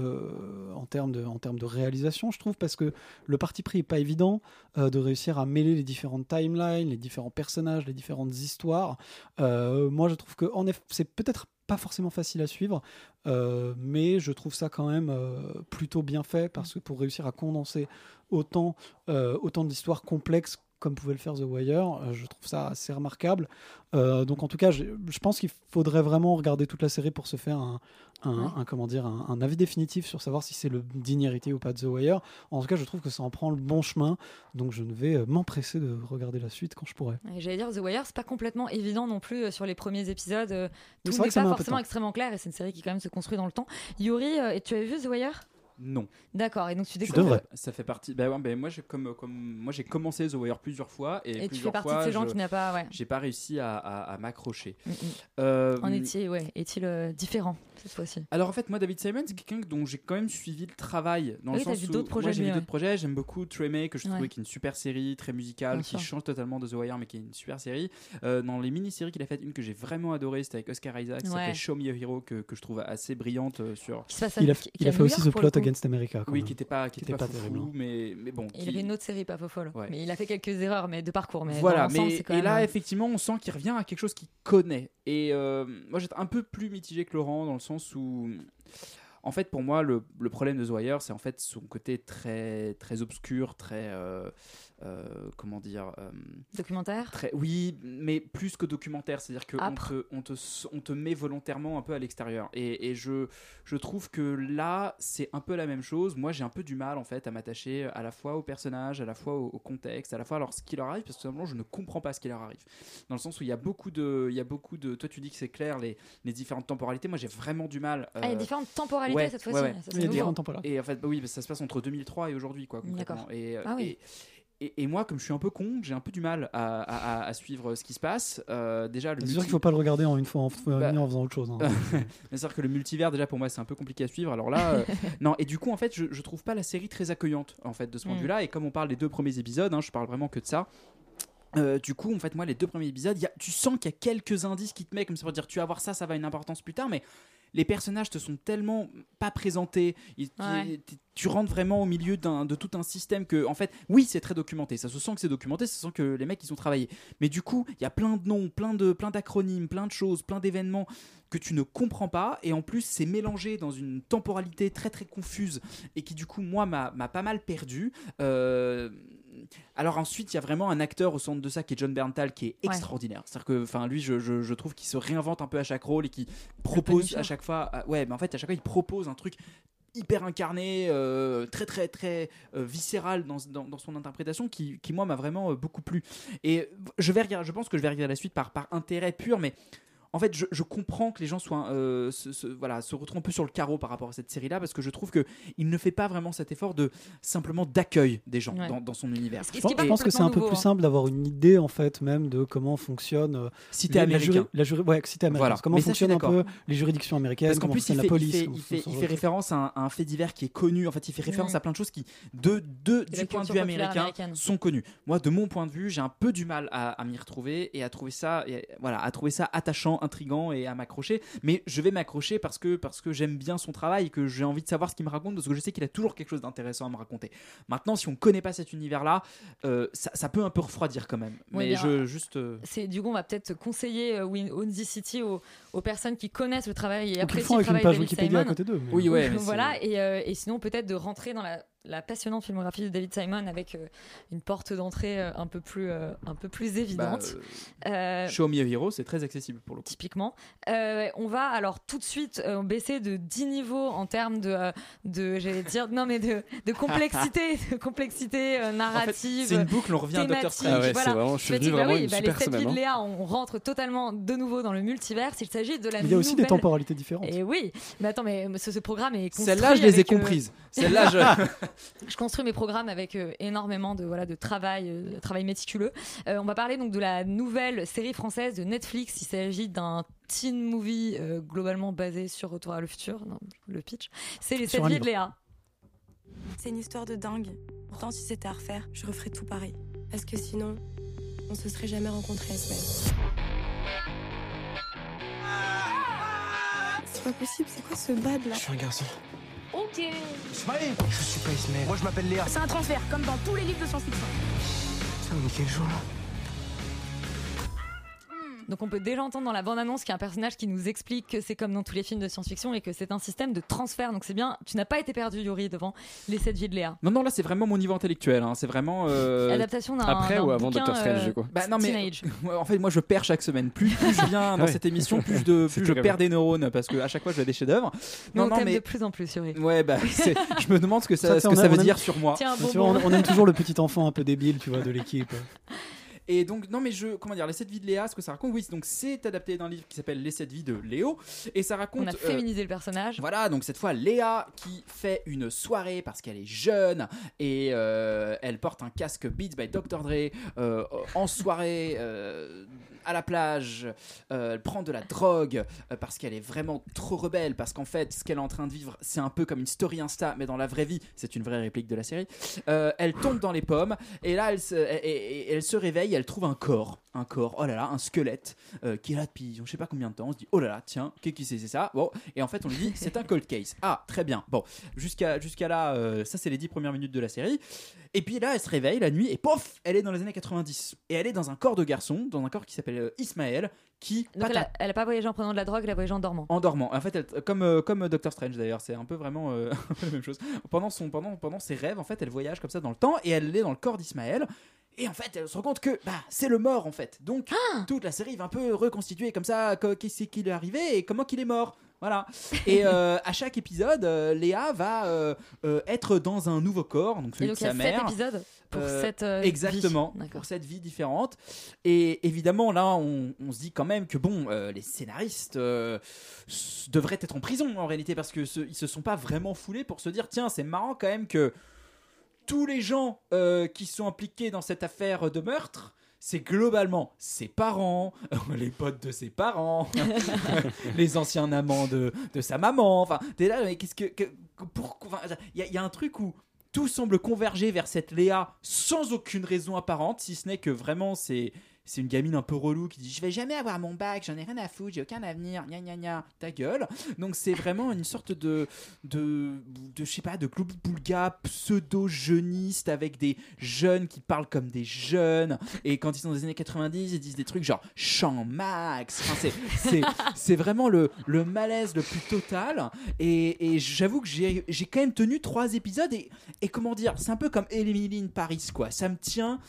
en termes de, en termes de réalisation, je trouve, parce que le parti pris est pas évident de réussir à mêler les différentes timelines, les différents personnages, les différentes histoires. Moi, je trouve que en effet, c'est peut-être pas forcément facile à suivre, euh, mais je trouve ça quand même euh, plutôt bien fait parce que pour réussir à condenser autant, euh, autant d'histoires complexes comme pouvait le faire The Wire, euh, je trouve ça assez remarquable. Euh, donc en tout cas, je, je pense qu'il faudrait vraiment regarder toute la série pour se faire un, un, Ouais. un- comment dire, un, un avis définitif sur savoir si c'est le digne héritier ou pas de The Wire. En tout cas, je trouve que ça en prend le bon chemin, donc je ne vais euh, m'empresser de regarder la suite quand je pourrai. J'allais dire The Wire, c'est pas complètement évident non plus sur les premiers épisodes. Tout n'est pas forcément extrêmement clair et c'est une série qui quand même se construit dans le temps. Yuri, tu avais vu The Wire? Non. D'accord, et donc tu Ça découvres. Ça fait partie. Bah ouais, bah moi, j'ai comme, comme moi, j'ai commencé The Wire plusieurs fois et, Et tu plusieurs fais partie de fois, ces gens je- qui n'a pas- ouais. J'ai pas réussi à, à- à m'accrocher. Mm, mm. Euh, En est-il ouais, est-il euh, différent cette fois-ci? Alors en fait, moi, David Simon, c'est quelqu'un dont j'ai quand même suivi le travail. Dans Oui, le t'as sens vu où- d'autres projets Moi, j'ai de vu d'autres projets. J'aime beaucoup Tremé, que je Ouais. trouvais qui est une super série, très musicale, Bien qui sûr. change totalement de The Wire, mais qui est une super série. Euh, dans les mini-séries qu'il a faites, une que j'ai vraiment adorée, c'était avec Oscar Isaac, qui Ouais. s'appelait Show Me a Hero, que, que je trouve assez brillante euh, sur. Il a, il fait aussi The Plot. Against America. quand Oui, même. qui était pas, qui Qui était était pas, pas foufou, terrible. mais, mais bon. Il qui- avait une autre série pas faux folle. Ouais. Mais il a fait quelques erreurs mais de parcours. Mais voilà, mais quand et même, là effectivement on sent qu'il revient à quelque chose qu'il connaît. Et euh, moi j'étais un peu plus mitigé que Laurent dans le sens où en fait pour moi le, le problème de The Wire c'est en fait son côté très très obscur, très euh, euh, comment dire euh, Documentaire Très, oui, mais plus que documentaire, c'est-à-dire qu'on Âpre. te, on, te, on te met volontairement un peu à l'extérieur. Et, et je, je trouve que là, c'est un peu la même chose. Moi, j'ai un peu du mal en fait à m'attacher à la fois au personnage, à la fois au, au contexte, à la fois à ce qui leur arrive, parce que tout simplement, je ne comprends pas ce qui leur arrive. Dans le sens où il y a beaucoup de, il y a beaucoup de. Toi, tu dis que c'est clair les, les différentes temporalités. Moi, j'ai vraiment du mal. Ah, il y a euh, différentes temporalités ouais, cette fois-ci. ouais. C'est Il y a différentes temporalités. Et en fait, bah oui, parce que ça se passe entre 2003 et aujourd'hui, quoi. concrètement. Et, euh, Ah oui. et- et, et moi, comme je suis un peu con, j'ai un peu du mal à, à- à- à suivre ce qui se passe. Euh, déjà, le C'est sûr qu'il faut pas le regarder en une fois en, Bah, en faisant autre chose. hein. Mais c'est-à-dire que le multivers, déjà pour moi, c'est un peu compliqué à suivre. Alors là, euh, non. Et du coup, en fait, je, je trouve pas la série très accueillante, en fait, de ce point de Mm. vue-là. Et comme on parle des deux premiers épisodes, hein, je parle vraiment que de ça. Euh, du coup, en fait, moi, les deux premiers épisodes, y a- tu sens qu'il y a quelques indices qui te mettent comme ça pour dire tu vas voir ça, ça va avoir une importance plus tard, mais les personnages te sont tellement pas présentés. Ils- Ouais. tu- tu rentres vraiment au milieu d'un- de tout un système que, en fait, oui, c'est très documenté. Ça se sent que c'est documenté, ça se sent que les mecs ils ont travaillé. Mais du coup, il y a plein de noms, plein de plein d'acronymes, plein de choses, plein d'événements que tu ne comprends pas et en plus c'est mélangé dans une temporalité très très confuse et qui du coup moi m'a m'a pas mal perdu. Euh, alors ensuite il y a vraiment un acteur au centre de ça qui est John Berntal qui est Ouais. extraordinaire. C'est-à-dire que enfin lui je, je- je trouve qu'il se réinvente un peu à chaque rôle et qui propose à chaque fois ah, ouais mais en fait à chaque fois il propose un truc hyper incarné, euh, très très très euh, viscéral dans, dans, dans son interprétation qui, qui moi m'a vraiment euh, beaucoup plu. Et je vais regarder, je pense que je vais regarder la suite par, par intérêt pur, mais en fait je, je comprends que les gens soient euh, se, se- voilà, se retrouvent un peu sur le carreau par rapport à cette série-là parce que je trouve que il ne fait pas vraiment cet effort de simplement d'accueil des gens Ouais. dans, dans son univers. Je pense, je pense que c'est un peu plus simple d'avoir une idée en fait même de comment fonctionne euh, Si t'es la américain. juri- la juri- ouais, si t'es américain. Voilà. Comment fonctionnent un peu les juridictions américaines, Parce qu'en comment plus, il fonctionne fait, la police. il fait, il fait- il référence à un, à un fait divers qui est connu. En fait, il fait référence à plein de choses qui, de, du point de vue américain, américaine. sont connues. Moi, de mon point de vue, j'ai un peu du mal à, à m'y retrouver et à trouver ça, et, voilà, à trouver ça attachant, intrigant et à m'accrocher. Mais je vais m'accrocher parce que, parce que j'aime bien son travail et que j'ai envie de savoir ce qu'il me raconte parce que je sais qu'il a toujours quelque chose d'intéressant à me raconter. Maintenant, si on connaît pas cet univers-là, euh, ça, ça peut un peu refroidir quand même. Oui, Mais bien, je juste. euh, C'est du coup, on va peut-être conseiller euh, Win- Windy City aux, aux personnes qui connaissent le travail et apprécient font le avec une travail page Wikipédia à côté d'eux, Oui, ouais, voilà, et, euh, et sinon peut-être de rentrer dans la, la passionnante filmographie de David Simon avec euh, une porte d'entrée euh, un peu plus euh, un peu plus évidente. Bah, Euh, Show Me a Hero, c'est très accessible pour le coup. typiquement. Euh, on va alors tout de suite euh, baisser de 10 niveaux en termes de, de j'allais dire, non mais de, de complexité, de complexité euh, narrative. c'est une boucle, on revient à Doctor thématique, Strange. Ah ouais, c'est voilà. vraiment- je suis venu bah vraiment oui, une bah, super les semaine, de hein. Léa, on rentre totalement de nouveau dans le multivers. Il s'agit de la il y a aussi des nouvelle- temporalités différentes. Et oui, mais attends, mais ce, ce programme est construit Celle-là, je les ai euh, comprises. Celle-là, je- je construis mes programmes avec euh, énormément de voilà de travail, euh, de travail méticuleux. Euh, on va parler donc de la nouvelle série française de Netflix. Il s'agit d'un teen movie euh, globalement basé sur Retour à le futur, non, le pitch. C'est les Sur sept un vies de. Léa. C'est une histoire de dingue. Pourtant, si c'était à refaire, je referais tout pareil. Parce que sinon, on se serait jamais rencontrés, Esmel. C'est pas possible, c'est quoi ce bad là? Je suis un garçon. Ok. Ismaël Je suis pas Ismaël. Moi je m'appelle Léa. C'est un transfert, comme dans tous les livres de science-fiction. Ça on est quel jour là? Donc on peut déjà entendre dans la bande-annonce qu'il y a un personnage qui nous explique que c'est comme dans tous les films de science-fiction et que c'est un système de transfert. Donc c'est bien, tu n'as pas été perdu Yuri devant les 7 vies de Léa. Non, non, là c'est vraiment mon niveau intellectuel. hein. C'est vraiment. euh, Adaptation d'un Après ou avant Doctor Strange, euh, du coup Bah non mais Teenage. En fait moi je perds chaque semaine. Plus, plus je viens dans Ouais. cette émission, plus, de, C'est plus je perds des neurones parce que à chaque fois je fais des chefs-d'œuvre. Non on non mais de plus en plus, Yuri. ouais bah je me demande ce que ça, Ça, ce on que a- ça on veut aime- dire sur moi. Tiens, on aime toujours le petit enfant un peu débile, tu vois, de l'équipe. Et donc, non, mais je, comment dire, Les 7 vies de Léa, ce que ça raconte, oui, donc c'est adapté d'un livre qui s'appelle Les 7 vies de Léo. Et ça raconte. On a euh, féminisé le personnage. Voilà, donc cette fois Léa qui fait une soirée parce qu'elle est jeune et euh, elle porte un casque Beats by Dr. Dre euh, en soirée euh, à la plage. Euh, elle prend de la drogue euh, parce qu'elle est vraiment trop rebelle. Parce qu'en fait, ce qu'elle est en train de vivre, c'est un peu comme une story Insta, mais dans la vraie vie, c'est une vraie réplique de la série. Euh, elle tombe dans les pommes et là, elle se, elle se réveille. Elle trouve un corps, un corps. Oh là là, un squelette euh, qui est là depuis je sais pas combien de temps. On se dit oh là là, tiens, qu'est-ce que c'est c'est ça? Bon, et en fait, on lui dit c'est un cold case. Ah, très bien. Bon, jusqu'à jusqu'à là, euh, ça c'est les 10 premières minutes de la série. Et puis là, elle se réveille la nuit et pof, elle est dans les années 90. Et elle est dans un corps de garçon, dans un corps qui s'appelle euh, Ismaël, qui Donc elle a, elle a pas voyagé en prenant de la drogue, elle a voyagé en dormant. en dormant. En fait, elle- comme euh, comme Doctor Strange d'ailleurs, c'est un peu vraiment la même chose. Pendant son pendant pendant ses rêves, en fait, elle voyage comme ça dans le temps et elle est dans le corps d'Ismaël. Et en fait, elle se rend compte que bah, c'est le mort en fait. Donc toute la série va un peu reconstituer comme ça qu'est-ce qui lui est arrivé et comment qu'il est mort. Voilà. Et euh, à chaque épisode, euh, Léa va euh, être dans un nouveau corps, donc Et celui donc de il y sa a 7 mère. épisodes pour cette exactement Vie. pour cette vie différente et évidemment là on, on se dit quand même que bon les scénaristes devraient être en prison en réalité parce que ce- ils se sont pas vraiment foulés pour se dire tiens c'est marrant quand même que tous les gens euh, qui sont impliqués dans cette affaire de meurtre c'est globalement ses parents, les potes de ses parents, les anciens amants de, de sa maman. Enfin, t'es là, mais qu'est-ce que. pourquoi- Il y, y a un truc où tout semble converger vers cette Léa sans aucune raison apparente, si ce n'est que vraiment c'est. C'est une gamine un peu relou qui dit Je vais jamais avoir mon bac, j'en ai rien à foutre, j'ai aucun avenir, gna gna gna, ta gueule. Donc c'est vraiment une sorte de. de. je sais pas, de club boulga pseudo-jeuniste avec des jeunes qui parlent comme des jeunes. Et quand ils sont dans les années 90, ils disent des trucs genre Champ Max. Enfin, c'est- vraiment le, le malaise le plus total. Et, j'avoue que j'ai quand même tenu trois épisodes. Et, et comment dire C'est un peu comme Emily in Paris, quoi. Ça me tient.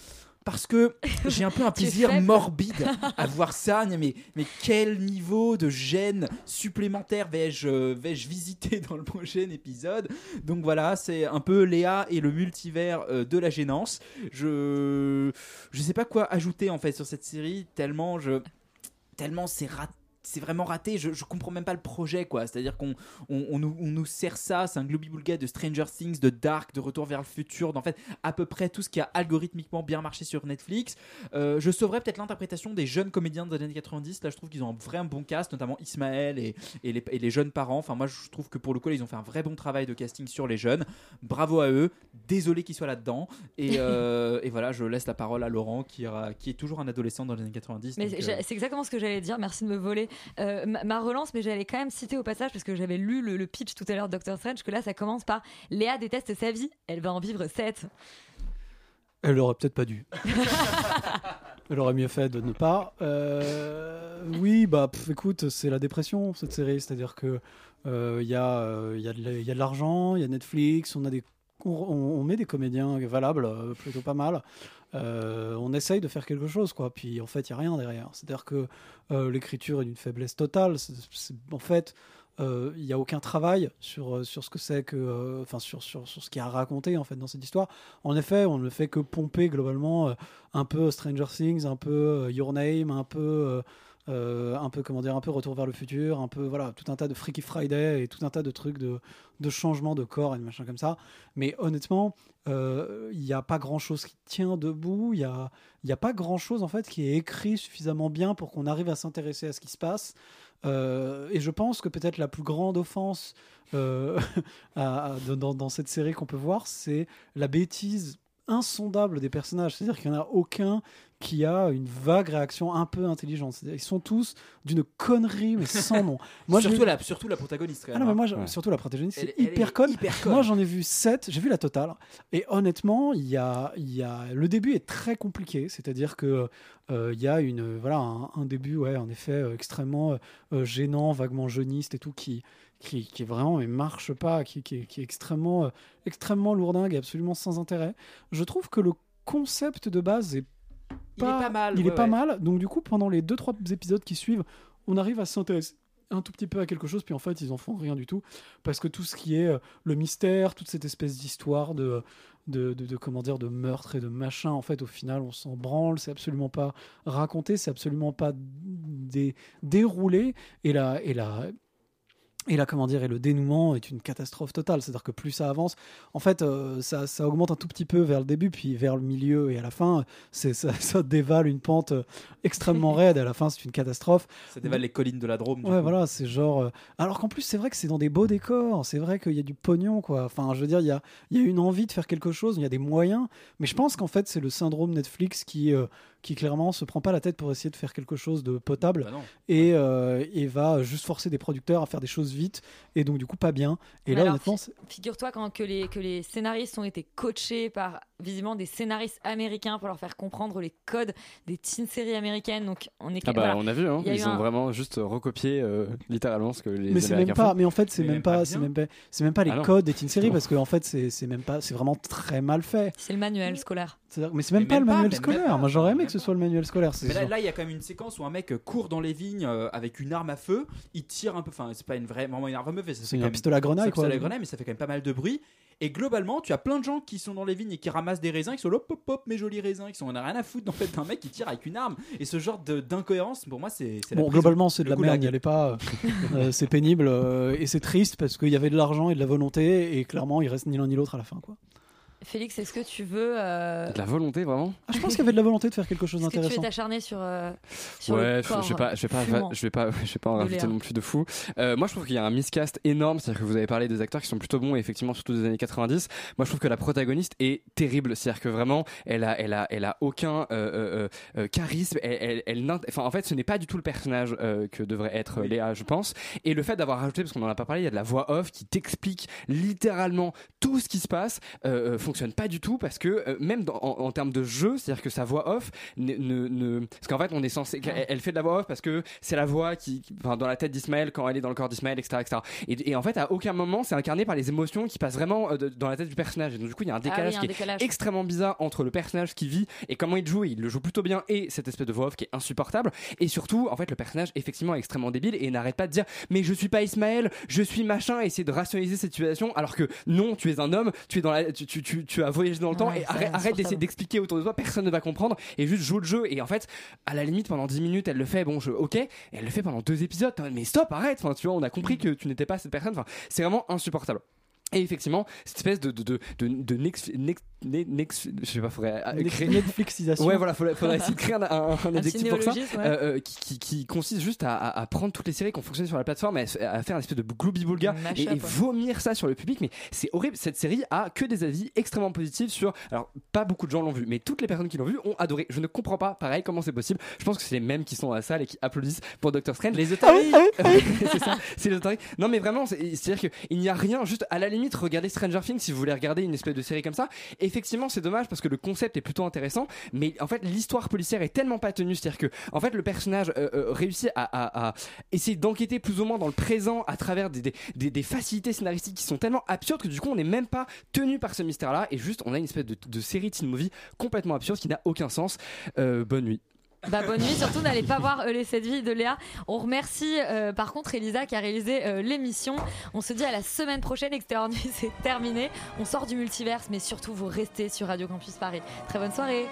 Parce que j'ai un peu un plaisir morbide à voir ça. Mais, mais quel niveau de gêne supplémentaire vais-je euh, vais-je visiter dans le prochain épisode? Donc voilà, c'est un peu Léa et le multivers euh, de la gênance. Je je sais pas quoi ajouter en fait sur cette série tellement je tellement c'est raté. C'est vraiment raté, je, je comprends même pas le projet quoi. C'est-à-dire qu'on on, on nous, on nous sert ça, c'est un globi-boulga de Stranger Things, de Dark, de Retour vers le futur, d'en fait à peu près tout ce qui a algorithmiquement bien marché sur Netflix. Euh, je sauverais peut-être l'interprétation des jeunes comédiens des années 90. Là, je trouve qu'ils ont un vrai bon cast, notamment Ismaël et, et, les, et les jeunes parents. Enfin, moi, je trouve que pour le coup, là, ils ont fait un vrai bon travail de casting sur les jeunes. Bravo à eux. Désolé qu'ils soient là-dedans. Et, euh, et voilà, je laisse la parole à Laurent, qui, qui est toujours un adolescent dans les années 90. Mais euh, c'est exactement ce que j'allais dire. Merci de me voler euh, ma, relance, mais j'allais quand même citer au passage parce que j'avais lu le, pitch tout à l'heure de Doctor Strange que là ça commence par Léa déteste sa vie, elle va en vivre 7 Elle aurait peut-être pas dû. Elle aurait mieux fait de ne pas. Euh, oui, bah écoute, c'est la dépression cette série, c'est-à-dire que euh, il y, euh, y, la- il y a de l'argent, il y a Netflix, on a des on, met des comédiens valables, euh, plutôt pas mal. Euh, on essaye de faire quelque chose, quoi. Puis en fait, il y a rien derrière. C'est-à-dire que euh, l'écriture est d'une faiblesse totale. En fait, il n'y a aucun travail sur, sur ce que c'est que, enfin sur, sur, sur ce qui a raconté en fait dans cette histoire. En effet, on ne fait que pomper globalement un peu Stranger Things, un peu Your Name, un peu euh, euh, un peu comment dire, un peu Retour vers le futur, un peu voilà, tout un tas de Freaky Friday et tout un tas de trucs de, de changement de corps et de machin comme ça. Mais honnêtement, euh, il n'y a pas grand chose qui tient debout. Il y a, y a pas grand chose en fait qui est écrit suffisamment bien pour qu'on arrive à s'intéresser à ce qui se passe. Euh, et je pense que peut-être la plus grande offense euh, dans cette série qu'on peut voir, c'est la bêtise insondable des personnages. C'est-à-dire qu'il n'y en a aucun qui a une vague réaction un peu intelligente. C'est-à-dire qu'ils sont tous d'une connerie, mais sans nom. surtout, j'ai- la, surtout la protagoniste. Quand ah non, mais moi, hein. surtout la protagoniste, Elle- c'est hyper est conne. hyper conne. Moi, j'en ai vu 7, j'ai vu la totale. Et honnêtement, il y a, il y a, le début est très compliqué. C'est-à-dire que euh, il y a une, voilà, un, un début, ouais, en effet, euh, extrêmement euh, gênant, vaguement jeuniste et tout, qui, qui, qui vraiment, mais marche pas, qui, qui, est- qui est extrêmement, euh, extrêmement lourdingue et absolument sans intérêt. Je trouve que le concept de base est Il est pas mal, Il ouais, est pas ouais. mal. Donc, du coup, pendant les 2-3 épisodes qui suivent, on arrive à s'intéresser un tout petit peu à quelque chose, puis en fait, ils en font rien du tout. Parce que tout ce qui est euh, le mystère, toute cette espèce d'histoire de, de, de, de- comment dire, de meurtre et de machin, en fait, au final, on s'en branle. C'est absolument pas raconté, c'est absolument pas dé- déroulé. Et la, et la, et là, comment dire, et le dénouement est une catastrophe totale. C'est-à-dire que plus ça avance, en fait, euh, ça, ça augmente un tout petit peu vers le début, puis vers le milieu et à la fin, c'est ça, ça dévale une pente euh, extrêmement raide. Et à la fin, c'est une catastrophe. Ça dévale les collines de la Drôme. du Ouais, coup. voilà, c'est genre. euh, Alors qu'en plus, c'est vrai que c'est dans des beaux décors. C'est vrai qu'il y a du pognon, quoi. Enfin, je veux dire, il y a, il y a une envie de faire quelque chose, il y a des moyens. Mais je pense qu'en fait, c'est le syndrome Netflix qui, euh, qui clairement se prend pas la tête pour essayer de faire quelque chose de potable Bah et, et va juste forcer des producteurs à faire des choses vite et donc du coup pas bien. Et Mais là, honnêtement, fi- figure-toi quand que les, que les scénaristes ont été coachés par visiblement des scénaristes américains pour leur faire comprendre les codes des teen séries américaines. Donc on est Ah bah voilà. on a vu, hein, Il y a ils ont un- vraiment juste recopié euh, littéralement ce que les mais c'est même pas font. mais en fait c'est même, pas c'est même pas c'est même pas les Ah codes des teen séries parce qu'en fait c'est c'est même pas c'est vraiment très mal fait C'est le manuel scolaire. Mais c'est même Mais pas même le manuel scolaire pas. moi j'aurais aimé que ce soit le manuel scolaire Mais là, il y a quand même une séquence où un mec court dans les vignes euh, avec une arme à feu. Il tire un peu. Enfin, c'est pas une vraie, vraiment une arme à feu. C'est un pistolet à un quoi. pistolet à grenaille, mais ça fait quand même pas mal de bruit. Et globalement, tu as plein de gens qui sont dans les vignes et qui ramassent des raisins, qui sont là, hop, hop, hop, mes jolis raisins, qui sont on a rien à foutre en fait d'un mec qui tire avec une arme. Et ce genre d'incohérence, pour moi, c'est. la Bon, prison. globalement, c'est de la merde, n'y allez pas. euh, euh, c'est pénible euh, et c'est triste parce qu'il y avait de l'argent et de la volonté et clairement, il reste ni l'un ni l'autre à la fin. Quoi. Félix, est-ce que tu veux euh, De la volonté vraiment? Ah, je pense qu'il y avait de la volonté de faire quelque chose est-ce que tu es d'intéressant. acharné sur, euh, sur ouais, le je, corps je vais pas, je vais pas, fumant je vais pas, je vais pas en rajouter non plus de fou. Euh, moi, je trouve qu'il y a un miscast énorme, c'est-à-dire que vous avez parlé des acteurs qui sont plutôt bons, et effectivement, surtout des années 90. Moi, je trouve que la protagoniste est terrible, c'est-à-dire que vraiment, elle a, elle a, elle a aucun euh, euh, euh, charisme. Elle, elle, enfin, en fait, ce n'est pas du tout le personnage euh, que devrait être Léa, je pense. Et le fait d'avoir rajouté, parce qu'on en a pas parlé, il y a de la voix off qui t'explique littéralement tout ce qui se passe, fonctionne pas du tout parce que euh, même dans- en, en termes de jeu, c'est-à-dire que sa voix off ne, ne, ne- parce qu'en fait on est censé, elle, elle fait de la voix off parce que c'est la voix qui, qui- enfin, dans la tête d'Ismaël quand elle est dans le corps d'Ismaël, etc., etc. Et, et en fait à aucun moment c'est incarné par les émotions qui passent vraiment euh, de- dans la tête du personnage. Et donc du coup il y a un Ah oui, décalage un qui décalage. est extrêmement bizarre entre le personnage qui vit et comment il joue. Et il le joue plutôt bien et cette espèce de voix off qui est insupportable. Et surtout en fait le personnage effectivement est extrêmement débile et n'arrête pas de dire mais je suis pas Ismaël, je suis machin et essayer de rationaliser cette situation alors que non tu es un homme, tu es dans la, tu, tu, tu, tu as voyagé dans le temps et arrête, arrête d'essayer d'expliquer autour de toi, personne ne va comprendre et juste joue le jeu. Et en fait, à la limite, pendant 10 minutes, elle le fait, bon, je, ok, et elle le fait pendant deux épisodes. Mais stop, arrête, enfin, tu vois, on a compris que tu n'étais pas cette personne. Enfin, c'est vraiment insupportable. Et effectivement, cette espèce de de de de, je sais pas, faudrait euh, créer Netflixisation. Ouais, voilà, faudrait, faudrait essayer de créer un, un, un adjectif pour ça, ouais. euh, euh, qui, qui, qui consiste juste à, à, à prendre toutes les séries qui ont fonctionné sur la plateforme, et à, à faire un espèce de gloubi-boulga Un mashup, et, vomir ça sur le public. Mais c'est horrible. Cette série a que des avis extrêmement positifs sur. Alors, pas beaucoup de gens l'ont vu, mais toutes les personnes qui l'ont vu ont adoré. Je ne comprends pas, pareil, comment c'est possible. Je pense que c'est les mêmes qui sont à la salle et qui applaudissent pour Doctor Strange. Les otaries c'est ça, c'est les otaries. Non, mais vraiment, c'est- c'est-à-dire qu'il n'y a rien, juste à la limite, regardez Stranger Things si vous voulez regarder une espèce de série comme ça. Effectivement, c'est dommage parce que le concept est plutôt intéressant, mais en fait, l'histoire policière est tellement pas tenue, c'est-à-dire que, en fait, le personnage euh, euh, réussit à, essayer d'enquêter plus ou moins dans le présent à travers des facilités scénaristiques qui sont tellement absurdes que du coup, on n'est même pas tenu par ce mystère-là et juste, on a une espèce de, de série teen movie complètement absurde qui n'a aucun sens. Euh, bonne nuit. Bah, bonne nuit, surtout n'allez pas voir les 7 vies de Léa. On remercie euh, par contre Elisa qui a réalisé euh, l'émission. On se dit à la semaine prochaine, Extérieur Nuit c'est terminé. On sort du multiverse, mais surtout vous restez sur Radio Campus Paris. Très bonne soirée.